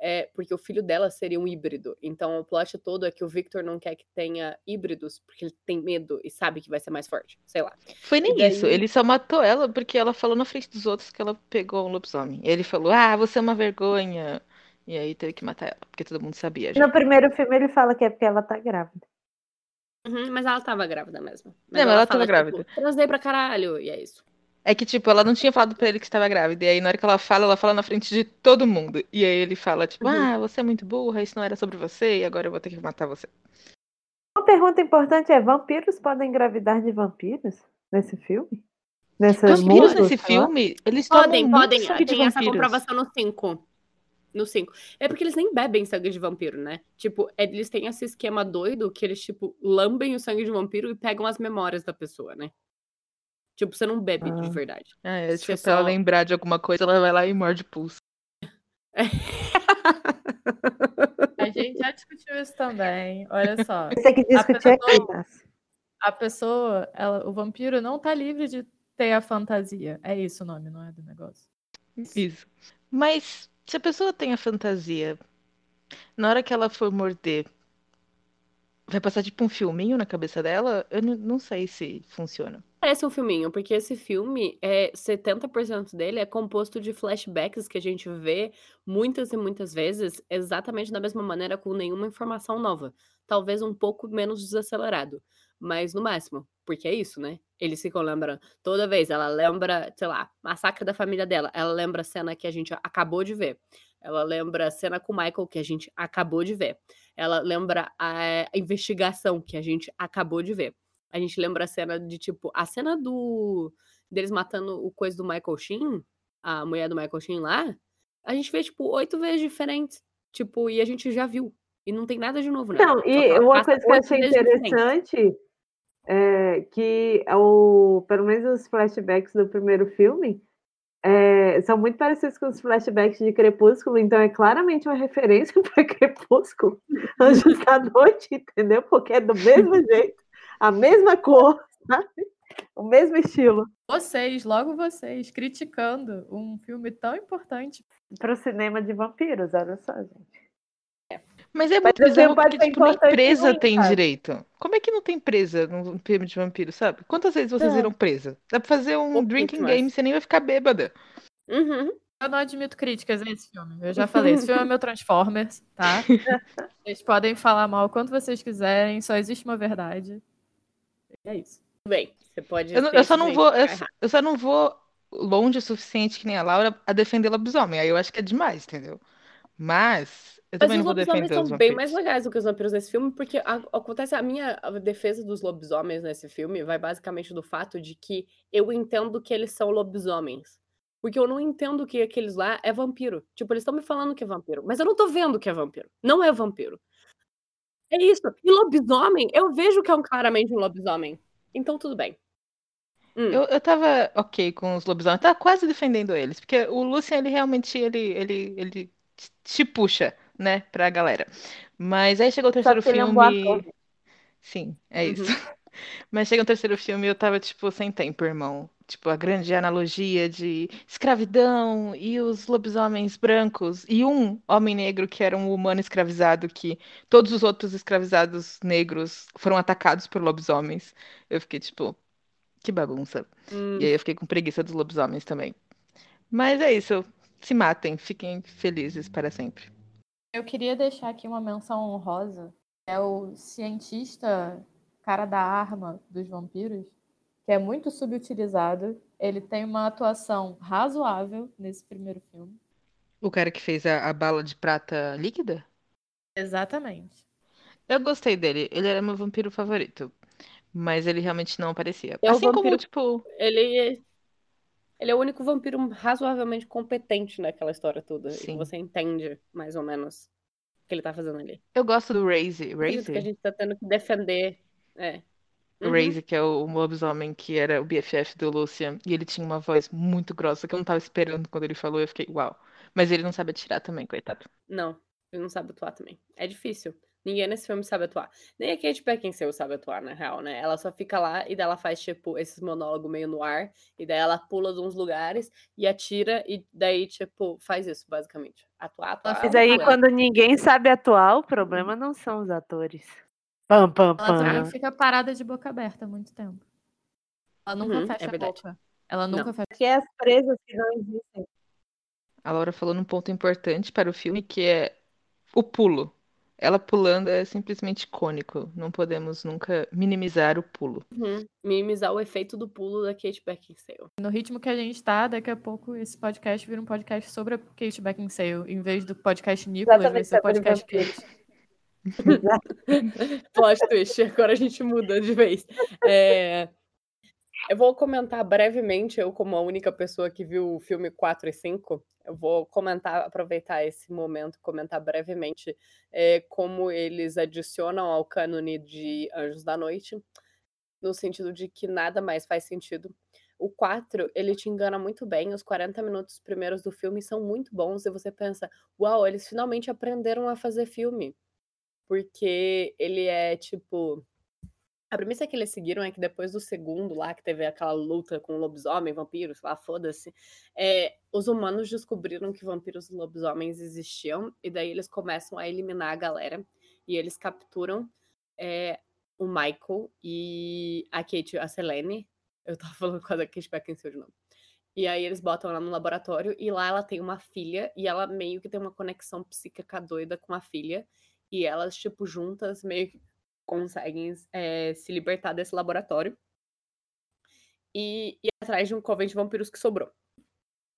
É, porque o filho dela seria um híbrido. Então o plot todo é que o Victor não quer que tenha híbridos, porque ele tem medo e sabe que vai ser mais forte. Sei lá. Foi nem daí- isso. Ele só matou ela porque ela falou na frente dos outros que ela pegou um lobisomem. E ele falou: Ah, você é uma vergonha. E aí teve que matar ela, porque todo mundo sabia já. No primeiro filme ele fala que é porque ela tá grávida. Uhum, mas ela tava grávida mesmo. Não, mas ela tava fala, grávida. Tipo, Transei pra caralho, e é isso. É que, tipo, ela não tinha falado pra ele que estava grávida. E aí, na hora que ela fala, ela fala na frente de todo mundo. E aí ele fala, tipo, Uhum. ah, você é muito burra, isso não era sobre você, e agora eu vou ter que matar você. Uma pergunta importante é: vampiros podem engravidar de vampiros nesse filme? Nesse Vampiros mundo, nesse filme, eles Podem, podem. sangue Tem essa comprovação no 5. No 5. É porque eles nem bebem sangue de vampiro, né? Tipo, eles têm esse esquema doido que eles, tipo, lambem o sangue de vampiro e pegam as memórias da pessoa, né? Tipo, você não bebe de Ah. verdade. Ah, é, tipo, pra ela só- lembrar de alguma coisa, ela vai lá e morde o pulso. A gente já discutiu isso também. Olha só. Você que discutir aqui, pessoa- Tassi. A pessoa, ela, o vampiro não tá livre de ter a fantasia. É isso o nome, não é do negócio. Isso. Mas se a pessoa tem a fantasia, na hora que ela for morder, vai passar tipo um filminho na cabeça dela? Eu não- sei se funciona. Parece um filminho, porque esse filme, é 70% dele é composto de flashbacks que a gente vê muitas e muitas vezes, exatamente da mesma maneira, com nenhuma informação nova. Talvez um pouco menos desacelerado, mas no máximo, porque é isso, né? Eles ficam lembrando, toda vez ela lembra, sei lá, massacre da família dela, ela lembra a cena que a gente acabou de ver. Ela lembra a cena com o Michael que a gente acabou de ver. Ela lembra a investigação que a gente acabou de ver. A gente lembra a cena de, tipo, a cena do. deles matando o coisa do Michael Sheen, a mulher do Michael Sheen lá, a gente vê, tipo, oito vezes diferentes. Tipo, e a gente já viu. E não tem nada de novo, né? Não, e uma coisa que eu achei interessante. é que o, pelo menos os flashbacks do primeiro filme é, são muito parecidos com os flashbacks de Crepúsculo, então é claramente uma referência para Crepúsculo, Anjos da Noite, entendeu? Porque é do mesmo jeito, a mesma cor, sabe? o mesmo estilo. Vocês, logo vocês, criticando um filme tão importante. Para o cinema de vampiros, olha só, gente. Mas é Mas muito o bizarro porque, tipo, nem presa tem sabe? direito. Como é que não tem presa num filme de vampiro, sabe? Quantas vezes vocês É. viram presa? Dá pra fazer um drinking game, você nem vai ficar bêbada. Uhum. Eu não admito críticas a esse filme. Eu já falei, esse filme é meu Transformers, tá? Vocês podem falar mal quanto vocês quiserem, só existe uma verdade. E é isso. Tudo bem. Você pode. Eu, não- eu só não vou, eu, eu só não vou longe o suficiente que nem a Laura a defender lobisomem. Aí eu acho que é demais, entendeu? Mas eu Mas também os não vou lobisomens defender os são bem mais legais do que os vampiros nesse filme, porque a- acontece a minha defesa dos lobisomens nesse filme vai basicamente do fato de que eu entendo que eles são lobisomens. Porque eu não entendo que aqueles lá é vampiro. Tipo, eles estão me falando que é vampiro, mas eu não tô vendo que é vampiro. Não é vampiro. É isso. E lobisomem, eu vejo que é um claramente um lobisomem. Então tudo bem. Hum. Eu, eu tava ok com os lobisomens, tava quase defendendo eles, porque o Lucien, ele realmente, ele, ele, ele te puxa, né, pra galera. Mas aí chegou o terceiro ele é um filme. Sim, é isso. Uhum. Mas chega o terceiro filme e eu tava, tipo, sem tempo, irmão. Tipo, a grande analogia de escravidão e os lobisomens brancos e um homem negro que era um humano escravizado que todos os outros escravizados negros foram atacados por lobisomens. Eu fiquei, tipo, que bagunça. Hum. E aí eu fiquei com preguiça dos lobisomens também. Mas é isso. Se matem, fiquem felizes para sempre. Eu queria deixar aqui uma menção honrosa. É o cientista, cara da arma dos vampiros, que é muito subutilizado. Ele tem uma atuação razoável nesse primeiro filme. O cara que fez a, a bala de prata líquida? Exatamente. Eu gostei dele. Ele era meu vampiro favorito. Mas ele realmente não aparecia. É Assim como, vampiro- tipo, Ele, ele é o único vampiro razoavelmente competente naquela história toda. Sim. E você entende, mais ou menos, o que ele tá fazendo ali. eu gosto do Raze. Isso que a Raze? gente tá tendo que defender. É. O Uhum. Raze, que é o, o lobisomem que era o BFF do Lucian. E ele tinha uma voz muito grossa que eu não tava esperando quando ele falou. Eu fiquei, uau. Mas ele não sabe atirar também, coitado. Não, ele não sabe atuar também. É difícil. Ninguém nesse filme sabe atuar. Nem a Kate Beckinsale sabe atuar, na real, né? Ela só fica lá e daí ela faz, tipo, esses monólogos meio no ar. E daí ela pula de uns lugares e atira. E daí, tipo, faz isso, basicamente. Atuar, atuar. Mas aí, atuar. quando ninguém sabe atuar, o problema não são os atores. Pam, pam, Ela também pam. fica parada de boca aberta há muito tempo. Ela nunca Uhum, é fecha a verdade. boca. Ela nunca fecha. Que é as presas que não existem. A Laura falou num ponto importante para o filme, que é o pulo. Ela pulando é simplesmente icônico. Não podemos nunca minimizar o pulo. Uhum. Minimizar o efeito do pulo da Kate Beckinsale. No ritmo que a gente tá, daqui a pouco esse podcast vira um podcast sobre a Kate Beckinsale. Em vez do podcast Nicolas, vai Exatamente, ser sobre podcast vampiros. Kate. Plot twist, agora a gente muda de vez. É, Eu vou comentar brevemente, eu como a única pessoa que viu o filme 4 e 5, eu vou comentar, aproveitar esse momento, comentar brevemente é, como eles adicionam ao cânone de Anjos da Noite, no sentido de que nada mais faz sentido. O 4, ele te engana muito bem, os 40 minutos primeiros do filme são muito bons, e você pensa, uau, eles finalmente aprenderam a fazer filme porque ele é tipo. A premissa que eles seguiram é que depois do segundo lá, que teve aquela luta com lobisomem, vampiros, lá, foda-se, é, os humanos descobriram que vampiros e lobisomens existiam, e daí eles começam a eliminar a galera, e eles capturam é, o Michael e a Kate, a Selene. Eu tava falando com a Kate Beckinsale de novo. E aí eles botam ela no laboratório, e lá ela tem uma filha, e ela meio que tem uma conexão psíquica doida com a filha, e elas, tipo, juntas meio que conseguem é, se libertar desse laboratório e ir atrás de um convento de vampiros que sobrou.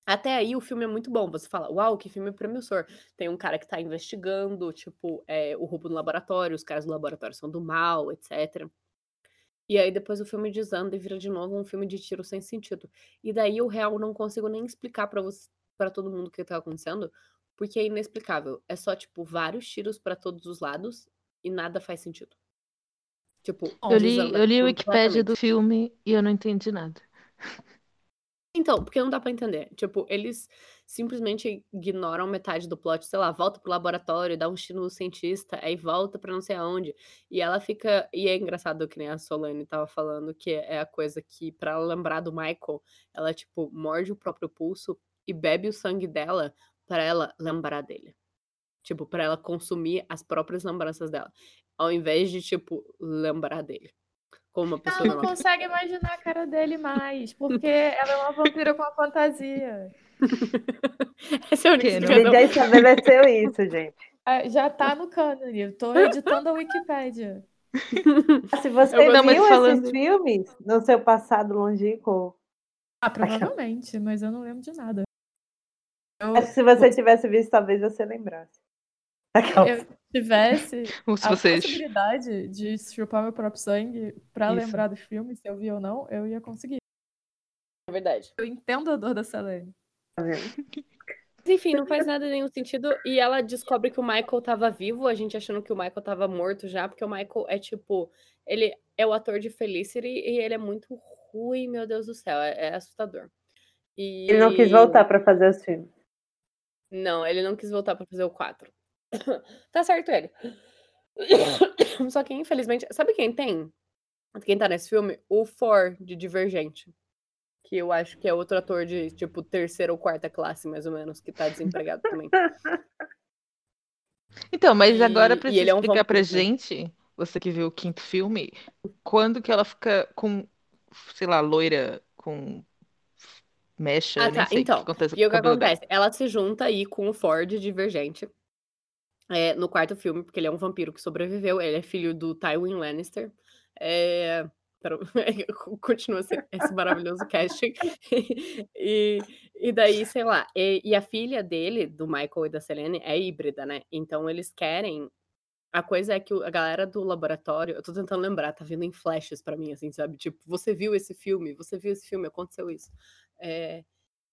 Até aí o filme é muito bom. Você fala, uau, que filme promissor. Tem um cara que tá investigando, tipo, é, o roubo no laboratório, os caras do laboratório são do mal, etc. E aí depois o filme desanda e vira de novo um filme de tiro sem sentido. E daí o real não consigo nem explicar pra você, para todo mundo o que tá acontecendo, porque é inexplicável. É só, tipo, vários tiros pra todos os lados e nada faz sentido. Tipo, Eu li, eu li o Wikipédia do filme e eu não entendi nada. Então, porque não dá pra entender. Tipo, eles simplesmente ignoram metade do plot, sei lá, volta pro laboratório, dá um tiro no cientista, aí volta pra não sei aonde. E ela fica. E é engraçado que nem a Solane tava falando, que é a coisa que, pra ela lembrar do Michael, ela, tipo, morde o próprio pulso e bebe o sangue dela pra ela lembrar dele. Tipo, pra ela consumir as próprias lembranças dela. Ao invés de, tipo, lembrar dele. Como uma pessoa Ela não normal. consegue imaginar a cara dele mais, porque ela é uma vampira com a fantasia. Essa é a única explicação. Já estabeleceu isso, gente. Ah, Já tá no cânone, eu tô editando a Wikipédia. Se você Eu viu falando- esses filmes no seu passado longínquo, Ah, provavelmente, mas eu não lembro de nada. Eu, que se você tivesse visto, talvez você lembrasse. Aquela... eu tivesse Ou se a vocês. possibilidade de chupar meu próprio sangue pra Isso. lembrar dos filmes, se eu vi ou não, eu ia conseguir. É verdade. Eu entendo a dor da Selene. Tá vendo? Mas enfim, não faz nada nenhum sentido. E ela descobre que o Michael tava vivo, a gente achando que o Michael tava morto já, porque o Michael é tipo. Ele é o ator de Felicity e ele é muito ruim, meu Deus do céu. É, é assustador. E... Ele não quis voltar pra fazer os filmes. Não, ele não quis voltar pra fazer o 4. tá certo ele. Só que, infelizmente. Sabe quem tem? Quem tá nesse filme? O Ford de Divergente. Que eu acho que é outro ator de, tipo, terceira ou quarta classe, mais ou menos, que tá desempregado também. Então, mas E- agora precisa ele é um explicar pra vampiro. gente, você que viu o quinto filme, quando que ela fica com, sei lá, loira, com mecha, Ah, tá. sei o que Então, acontece E o que dela. acontece? Ela se junta aí com o Ford Divergente é, no quarto filme, porque ele é um vampiro que sobreviveu. Ele é filho do Tywin Lannister. É, Continua esse, esse maravilhoso casting. E, e daí, sei lá. E, e a filha dele, do Michael e da Selene, é híbrida, né? Então eles querem. A coisa é que a galera do laboratório, eu tô tentando lembrar, tá vindo em flashes pra mim, assim, sabe? Tipo, você viu esse filme? Você viu esse filme? Aconteceu isso. É,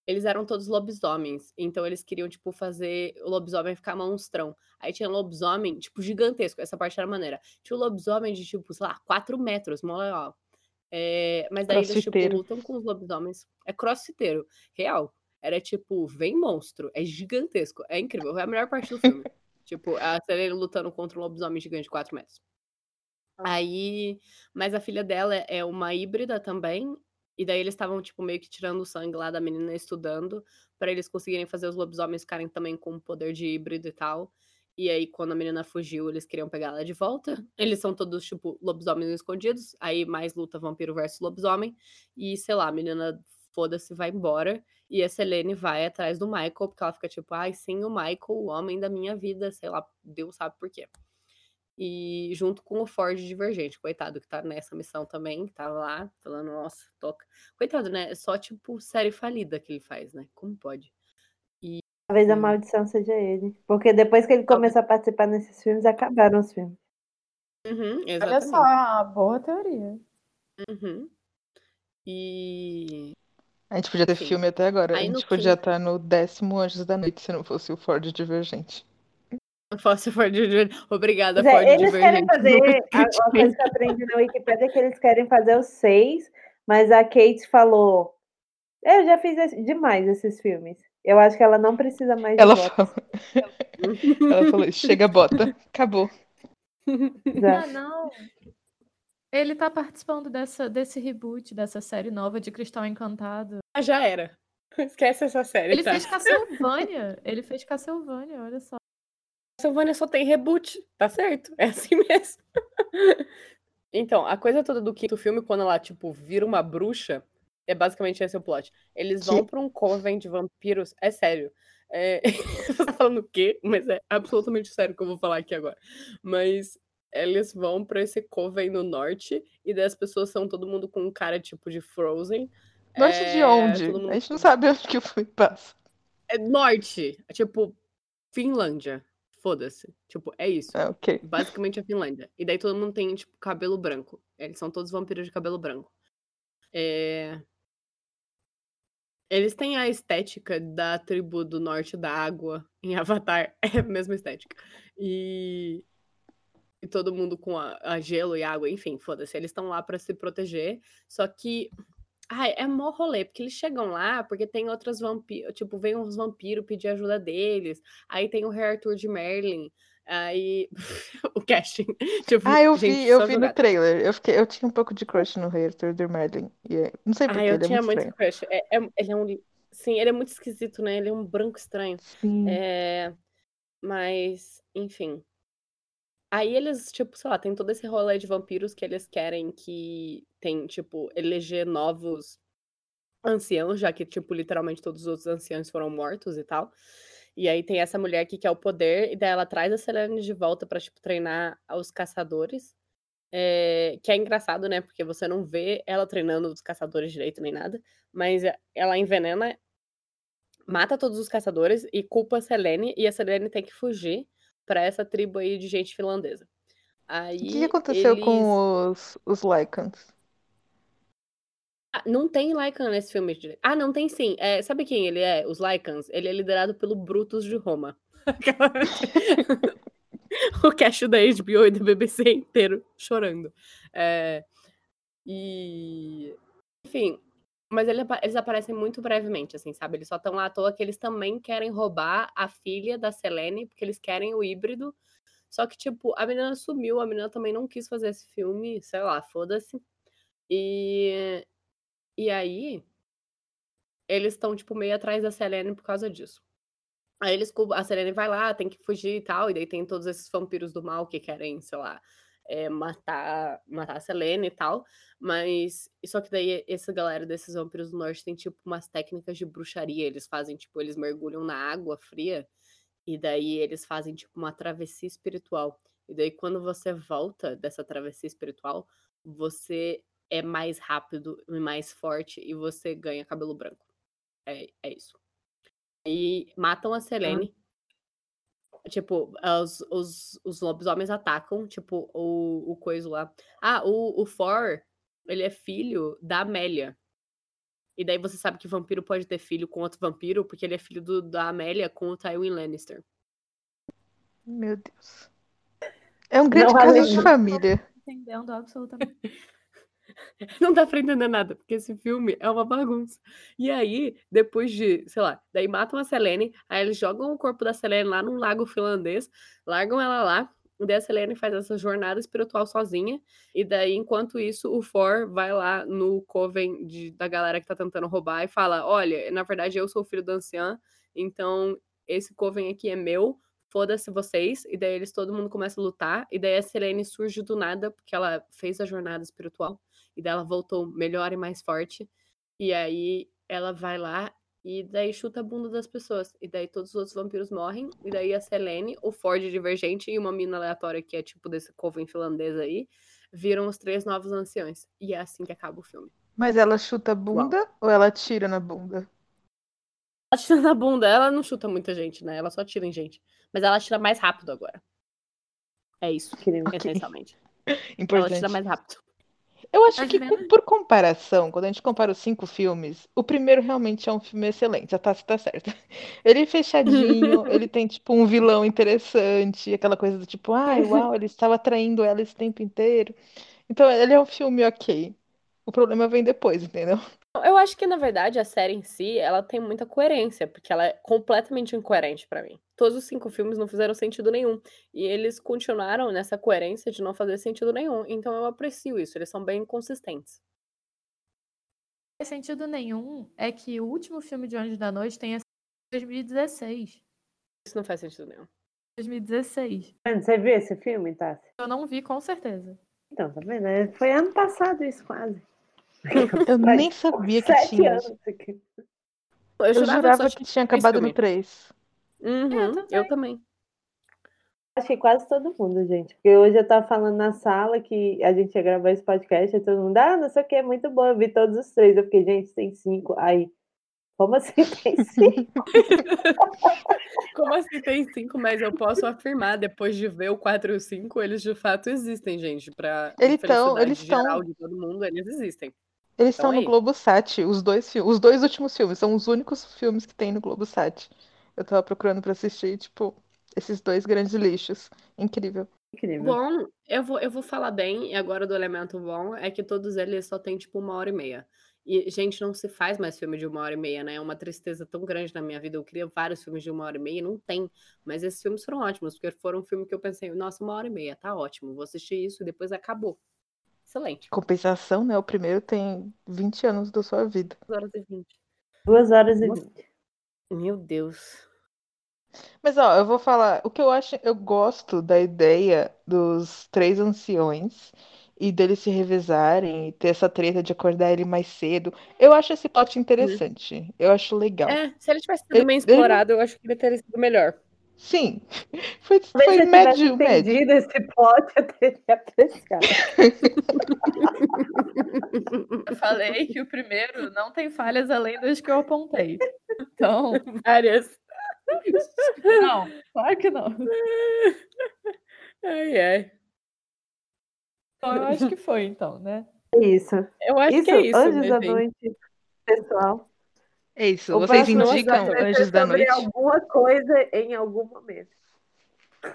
eles eram todos lobisomens. Então eles queriam, tipo, fazer o lobisomem ficar monstrão. Aí tinha lobisomem, tipo, gigantesco. Essa parte era maneira. Tinha um lobisomem de, tipo, sei lá, 4 metros, mó legal. É, mas daí eles, tipo, lutam com os lobisomens. É crossfiteiro, real. Era tipo, vem monstro. É gigantesco. É incrível. É a melhor parte do filme. tipo, a Selene lutando contra um lobisomem gigante de 4 metros. Aí. Mas a filha dela é uma híbrida também. E daí eles estavam, tipo, meio que tirando o sangue lá da menina estudando, pra eles conseguirem fazer os lobisomens ficarem também com poder de híbrido e tal. E aí, quando a menina fugiu, eles queriam pegar ela de volta. Eles são todos, tipo, lobisomens escondidos. Aí mais luta vampiro versus lobisomem. E, sei lá, a menina, foda-se, vai embora. E a Selene vai atrás do Michael, porque ela fica tipo, ai, sim, o Michael, o homem da minha vida, sei lá, Deus sabe por quê. E junto com o Ford Divergente, coitado, que tá nessa missão também, que tá lá, falando, nossa, toca. Coitado, né? É só, tipo, série falida que ele faz, né? Como pode? Talvez a maldição seja ele. Porque depois que ele começou a participar nesses filmes, acabaram os filmes. Uhum, Olha só, uma boa teoria. Uhum. E. A gente podia ter Enfim. filme até agora. A Aí no gente podia quinto- estar no décimo Anjos da Noite se não fosse o Ford Divergente. Fosse Ford Divergente. Obrigada, é, eles querem fazer. A, a coisa que eu aprendi na Wikipedia é que eles querem fazer os seis, mas a Kate falou: Eu já fiz esse- demais esses filmes. Eu acho que ela não precisa mais de Ela votos. falou, ela falou, chega, bota, acabou. Já. Ah, não. Ele tá participando dessa, desse reboot, dessa série nova de Cristal Encantado. Ah, já era. Esquece essa série, Ele tá? fez Castlevania. Ele fez Castlevania, olha só. Castlevania só tem reboot, tá certo? É assim mesmo. então, a coisa toda do quinto filme, quando ela, tipo, vira uma bruxa, é basicamente esse o plot. Eles vão Que? pra um coven de vampiros, é sério. É... Você tá falando o quê? Mas é absolutamente sério que eu vou falar aqui agora. Mas eles vão pra esse coven no norte, e daí as pessoas são todo mundo com um cara, tipo, de Frozen. Norte de É, onde? todo mundo A gente não sabe onde que filme passa. É norte, é tipo, Finlândia. Foda-se. Tipo, é isso. Ah, ok. Basicamente a Finlândia. E daí todo mundo tem, tipo, cabelo branco. Eles são todos vampiros de cabelo branco. É... Eles têm a estética da tribo do norte da água em Avatar. É a mesma estética. E, e todo mundo com a, a gelo e água, enfim, foda-se. Eles estão lá pra se proteger. Só que. Ai, é mó rolê, porque eles chegam lá porque tem outras vampiros. Tipo, vem uns vampiros pedir ajuda deles. Aí tem o Rei Arthur de Merlin. Aí. o casting. Tipo, Ah, eu gente, vi, eu vi no jogada. trailer. Eu, fiquei, eu tinha um pouco de crush no Rei Arthur de Merlin. E é- não sei Ah, porquê, eu ele é tinha muito muito estranho. crush. É, é- ele é um. Sim, ele é muito esquisito, né? Ele é um branco estranho. Sim. É, mas, enfim. Aí eles, tipo, sei lá, tem todo esse rolê de vampiros que eles querem que tem, tipo, eleger novos anciãos, já que, tipo, literalmente todos os outros anciãos foram mortos e tal. E aí tem essa mulher que quer o poder, e daí ela traz a Selene de volta pra, tipo, treinar os caçadores. É, que é engraçado, né? Porque você não vê ela treinando os caçadores direito nem nada, mas é- ela envenena mata todos os caçadores e culpa a Selene, e a Selene tem que fugir pra essa tribo aí de gente finlandesa. Aí O que aconteceu eles... com os, os Lycans? Ah, não tem Lycan nesse filme. Ah, não tem sim. É, sabe quem ele é? Os Lycans? Ele é liderado pelo Brutus de Roma. O cast da HBO e da BBC inteiro chorando. É, e. Enfim. Mas ele eles aparecem muito brevemente, assim, sabe? Eles só estão lá à toa que eles também querem roubar a filha da Selene, porque eles querem o híbrido. Só que, tipo, a menina sumiu, a menina também não quis fazer esse filme, sei lá, foda-se. E. E aí. Eles estão, tipo, meio atrás da Selene por causa disso. Aí eles, a Selene vai lá, tem que fugir e tal, e daí tem todos esses vampiros do mal que querem, sei lá, é, matar, matar a Selene e tal. Mas, só que daí essa galera desses vampiros do norte tem, tipo, umas técnicas de bruxaria. Eles fazem, tipo, eles mergulham na água fria, e daí eles fazem, tipo, uma travessia espiritual. E daí quando você volta dessa travessia espiritual, você é mais rápido e mais forte, e você ganha cabelo branco. É, é isso. E matam a Selene. Tipo, os, os, os lobisomens atacam, tipo, o, o coisa lá. Ah, o, o For, ele é filho da Amélia. E daí você sabe que vampiro pode ter filho com outro vampiro, porque ele é filho do, da Amélia com o Tywin Lannister. Meu Deus. É um grande caso de família. Entendendo absolutamente. Não dá pra entender nada, porque esse filme é uma bagunça. E aí, depois de, sei lá, daí matam a Selene, aí eles jogam o corpo da Selene lá num lago finlandês, largam ela lá, e daí a Selene faz essa jornada espiritual sozinha, e daí, enquanto isso, o For vai lá no coven de- da galera que tá tentando roubar e fala: Olha, na verdade eu sou filho da anciã, então esse coven aqui é meu, foda-se vocês. E daí eles, todo mundo começa a lutar, e daí a Selene surge do nada, porque ela fez a jornada espiritual e daí ela voltou melhor e mais forte. E aí ela vai lá e daí chuta a bunda das pessoas. E daí todos os outros vampiros morrem. E daí a Selene, o Ford Divergente e uma mina aleatória que é tipo desse coven finlandês aí, viram os três novos anciões. E é assim que acaba o filme. Mas ela chuta a bunda ou ela tira na bunda? Ela tira na bunda, ela não chuta muita gente, né? Ela só tira em gente. Mas ela tira mais rápido agora. É isso, Incrível. essencialmente. Ela Importante. tira mais rápido. Eu acho Mas que, com- por comparação, quando a gente compara os cinco filmes, o primeiro realmente é um filme excelente. A Tassi tá certa. Ele é fechadinho, ele tem, tipo, um vilão interessante, aquela coisa do tipo, ai, uau, ele estava traindo ela esse tempo inteiro. Então, ele é um filme ok. O problema vem depois, entendeu? Eu acho que, na verdade, a série em si, ela tem muita coerência, porque ela é completamente incoerente pra mim. Todos os cinco filmes não fizeram sentido nenhum. E eles continuaram nessa coerência de não fazer sentido nenhum. Então eu aprecio isso, eles são bem consistentes. Não faz sentido nenhum é que o último filme de Anjos da Noite tenha sido em 2016. Isso não faz sentido nenhum. 2016. Você viu esse filme, Tassi? Eu não vi, com certeza. Então, tá vendo? Foi ano passado isso, quase. Eu nem sabia que Sete tinha. anos. Eu, Eu jurava, que tinha acabado no filmes. 3. Uhum, eu também. Acho que quase todo mundo, gente. Porque hoje eu tava falando na sala que a gente ia gravar esse podcast e todo mundo, ah, não sei o que, é muito bom. Eu vi todos os três. Eu fiquei, gente, tem cinco. Aí, como assim tem cinco? Como assim tem cinco, mas eu posso afirmar, depois de ver o 4 e o 5, eles de fato existem, gente. Pra Eles tão- felicidade eles tão- geral de todo mundo, eles existem. Eles Então estão no aí. Globosat, os dois filmes, os dois últimos filmes, são os únicos filmes que tem no Globosat. Eu tava procurando pra assistir, tipo, esses dois grandes lixos. Incrível. Incrível. Bom, eu vou, eu vou falar bem, e agora do elemento bom é que todos eles só tem tipo uma hora e meia. E, gente, não se faz mais filme de uma hora e meia, né? É uma tristeza tão grande na minha vida. Eu queria vários filmes de uma hora e meia, não tem. Mas esses filmes foram ótimos, porque foram um filme que eu pensei, nossa, uma hora e meia, tá ótimo. Vou assistir isso e depois acabou. Excelente. Compensação, né? O primeiro tem 20 anos da sua vida. 2 horas e 20. Duas horas e Nossa. vinte. Meu Deus. Mas ó, eu vou falar, o que eu acho, eu gosto da ideia dos três anciões e deles se revezarem e ter essa treta de acordar ele mais cedo. Eu acho esse plot interessante. Eu acho legal. É, se ele tivesse sido Ele- bem ele- explorado, eu acho que ele teria sido melhor. Sim. Foi, Talvez foi se eu tivesse médio, médio. esse plot, eu teria apreciado. Eu falei que o primeiro não tem falhas além das que eu apontei. Então, Várias. não, claro que não. Ai, ai. Então, eu acho que foi, então, né? Isso. Eu acho Isso, que é isso, Anjos né, da? Noite, pessoal. É isso. O Vocês indicam Anjos da Noite? alguma coisa em algum momento.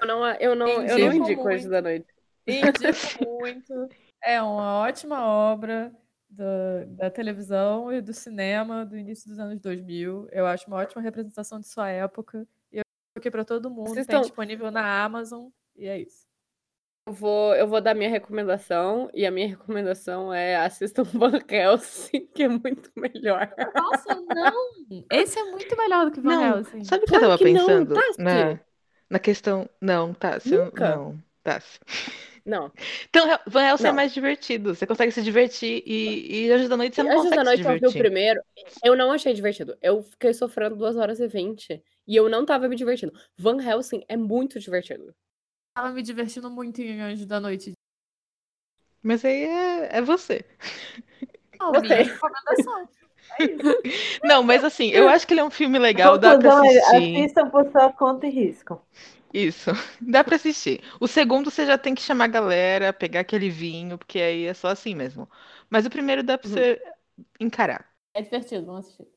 Eu não, eu não, eu não Indico indico muito. Anjos da Noite. Indico muito. É uma ótima obra da, da televisão e do cinema do início dos anos 2000. Eu acho uma ótima representação de sua época. E eu coloquei para todo mundo. Tem Assistam. disponível na Amazon. E é isso. Eu vou, eu vou dar minha recomendação, e a minha recomendação é assistam Van Helsing, que é muito melhor. Nossa, não! Esse é muito melhor do que Van Não, Helsing. sabe o que eu tava que não, pensando? Tassi. Na, na questão. Não, Tassi. eu- Nunca. Não, Tassi. Não. Então, Van Helsing é Não. mais divertido. Você consegue se divertir e, e Anjos da Noite você não Anjos consegue da se Noite eu vi o divertir. primeiro, eu não achei divertido. Eu fiquei sofrendo 2 horas e 20 e eu não tava me divertindo. Van Helsing é muito divertido. Tava me divertindo muito em Anjos da Noite. Mas aí é, é você. Não, Você. minha recomendação. É isso. Não, mas assim, eu acho que ele é um filme legal, dá pra é, assistir. assistam por sua conta e risco. Isso, dá pra assistir. O segundo você já tem que chamar a galera, pegar aquele vinho, porque aí é só assim mesmo. Mas o primeiro dá pra Uhum. você encarar. É divertido, vamos assistir.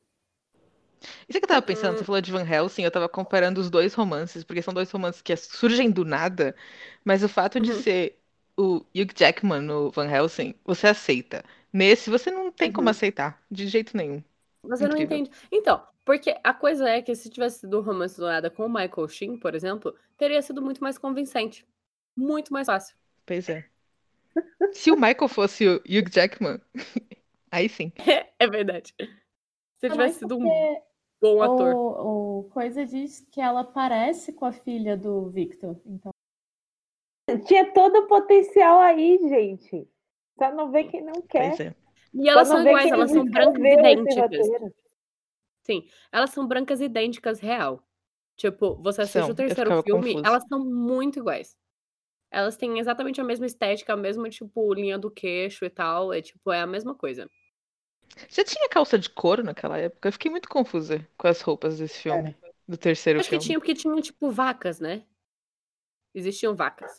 Isso que eu tava pensando, você falou de Van Helsing, eu tava comparando os dois romances, porque são dois romances que surgem do nada, mas o fato de Uhum. ser o Hugh Jackman no Van Helsing, você aceita. Nesse, você não tem como Uhum. aceitar, de jeito nenhum. Você não Incrível. entende. Então, porque a coisa é que se tivesse sido um romance do nada com o Michael Sheen, por exemplo, teria sido muito mais convincente. Muito mais fácil. Pois é. Se o Michael fosse o Hugh Jackman, aí sim. É verdade. Se Não, tivesse sido um porque bom ator. O, o Coisa diz que ela parece com a filha do Victor. Então, Tinha todo o potencial aí, gente. Só não vê quem não quer. É. E elas são iguais, elas são brancas idênticas. Sim, elas são brancas idênticas real. Tipo, você assiste São, o terceiro filme, confusa. elas são muito iguais. Elas têm exatamente a mesma estética, a mesma, tipo, linha do queixo e tal. É tipo, é a mesma coisa. Já tinha calça de couro naquela época? Eu fiquei muito confusa com as roupas desse filme, do terceiro Acho que filme. tinha porque tinham, tipo, vacas, né? Existiam vacas.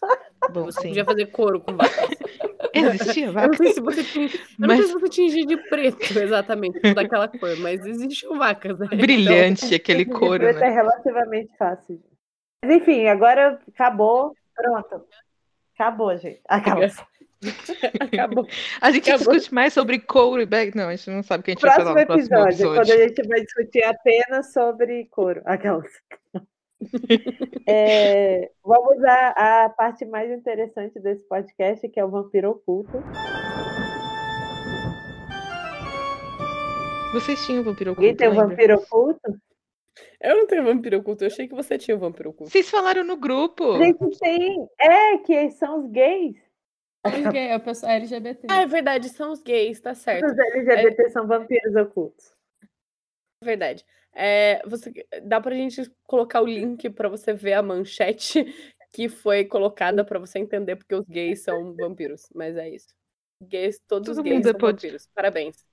Bom, Você sim. podia fazer couro com vacas. Existia Eu não sei se você tinha. Eu não Mas- sei se você tinha de preto, exatamente, daquela cor, mas existiam vacas, né? Brilhante aquele De couro, preto né? é relativamente fácil. Mas enfim, agora acabou. Pronto. Acabou, gente. Acabou. Acabou. A gente Acabou. discute mais sobre couro e bag. Não, a gente não sabe o que a gente vai Próximo falar no próximo episódio, quando episódio. a gente vai discutir apenas sobre couro. Aquelas. É, vamos à, à parte mais interessante desse podcast, que é o vampiro oculto. Vocês tinham vampiro oculto, Alguém tem um lembra? vampiro oculto? Eu não tenho vampiro oculto, eu achei que você tinha um vampiro oculto. Vocês falaram no grupo. A gente tem. É, que são os gays. Os gay, é o pessoal LGBT. Ah, é verdade, são os gays, tá certo. Os LGBT são vampiros ocultos. É verdade. É, você, dá pra gente colocar o link pra você ver a manchete que foi colocada pra você entender porque os gays são vampiros. Mas é isso. Gays, todos os Todo gays mundo é são pod- vampiros. Parabéns.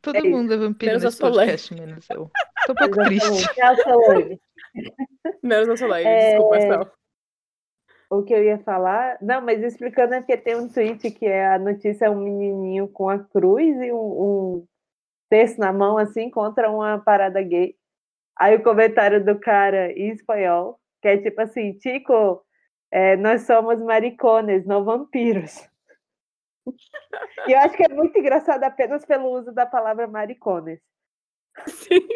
Todo É mundo é vampiro Menos nesse Solange. podcast, menos eu. Tô um pouco triste. Exatamente. É a Solange. Menos a Solange, É, desculpa, Sal. O que eu ia falar. Não, mas explicando é porque tem um tweet que é a notícia é um menininho com a cruz e um, um texto na mão, assim, contra uma parada gay. Aí o comentário do cara em espanhol, que é tipo assim, Tico, é, nós somos maricones, não vampiros. E eu acho que é muito engraçado apenas pelo uso da palavra maricones. Sim.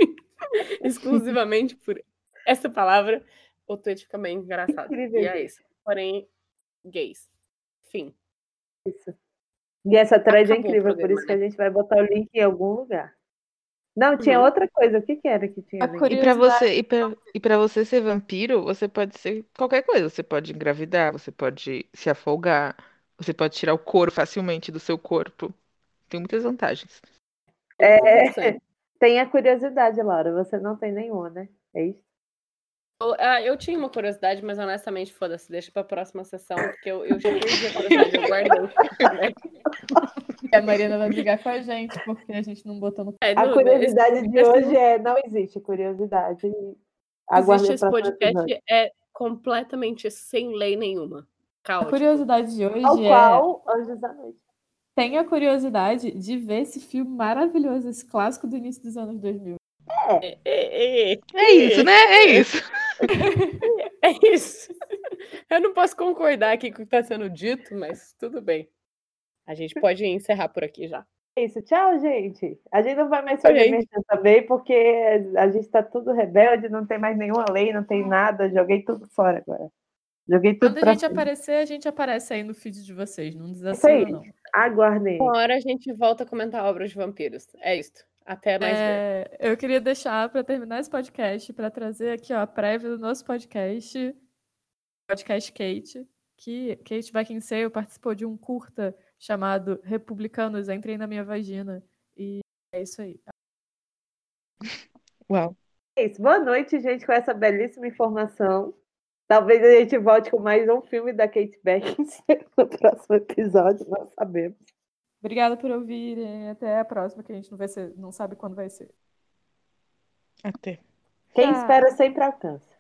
Exclusivamente por essa palavra, o tweet fica bem engraçado. Incrível, E é isso. Porém, gays. Fim. Isso. E essa thread é incrível, por isso que a gente vai botar o link em algum lugar. Não, tinha Uhum. outra coisa. O que, que era que tinha? E pra Curiosidade. você, e pra, e pra você ser vampiro, você pode ser qualquer coisa. Você pode engravidar, você pode se afogar, você pode tirar o couro facilmente do seu corpo. Tem muitas vantagens. É, tem a curiosidade, Laura. Você não tem nenhuma, né? É isso? Eu, ah, eu tinha uma curiosidade, mas honestamente, foda-se, deixa pra próxima sessão, porque eu, eu já perdi a curiosidade, eu guardei. E a Marina vai brigar com a gente, porque a gente não botou no. É, A curiosidade esse de hoje é não existe curiosidade. Aguarde Existe o esse podcast é completamente sem lei nenhuma. A Caótico. curiosidade de hoje Ao é. qual, Anjos da Noite. Tenha curiosidade de ver esse filme maravilhoso, esse clássico do início dos anos 2000. É, é, é, É isso, né? É isso. é isso. Eu não posso concordar aqui com o que está sendo dito, mas tudo bem. A gente pode encerrar por aqui já. É isso. Tchau, gente. A gente não vai mais fazer também, porque a gente tá tudo rebelde, não tem mais nenhuma lei, não tem nada. Joguei tudo fora agora. Joguei tudo Quando a gente aparecer, a gente aparece aí no feed de vocês. Não desassina, não. Aguardem. Uma hora a gente volta a comentar obras de vampiros. É isso. Até mais. É, eu queria deixar para terminar esse podcast, para trazer aqui ó, a prévia do nosso podcast, podcast Kate, que Kate Beckinsale participou de um curta chamado Republicanos Entrem na Minha Vagina. E é isso aí. Uau. É isso. Boa noite, gente, com essa belíssima informação. Talvez a gente volte com mais um filme da Kate Beckinsale no próximo episódio, não sabemos. Obrigada por ouvirem. Até a próxima, que a gente não, vai ser, não sabe quando vai ser. Até. Quem Tchau. espera sempre alcança.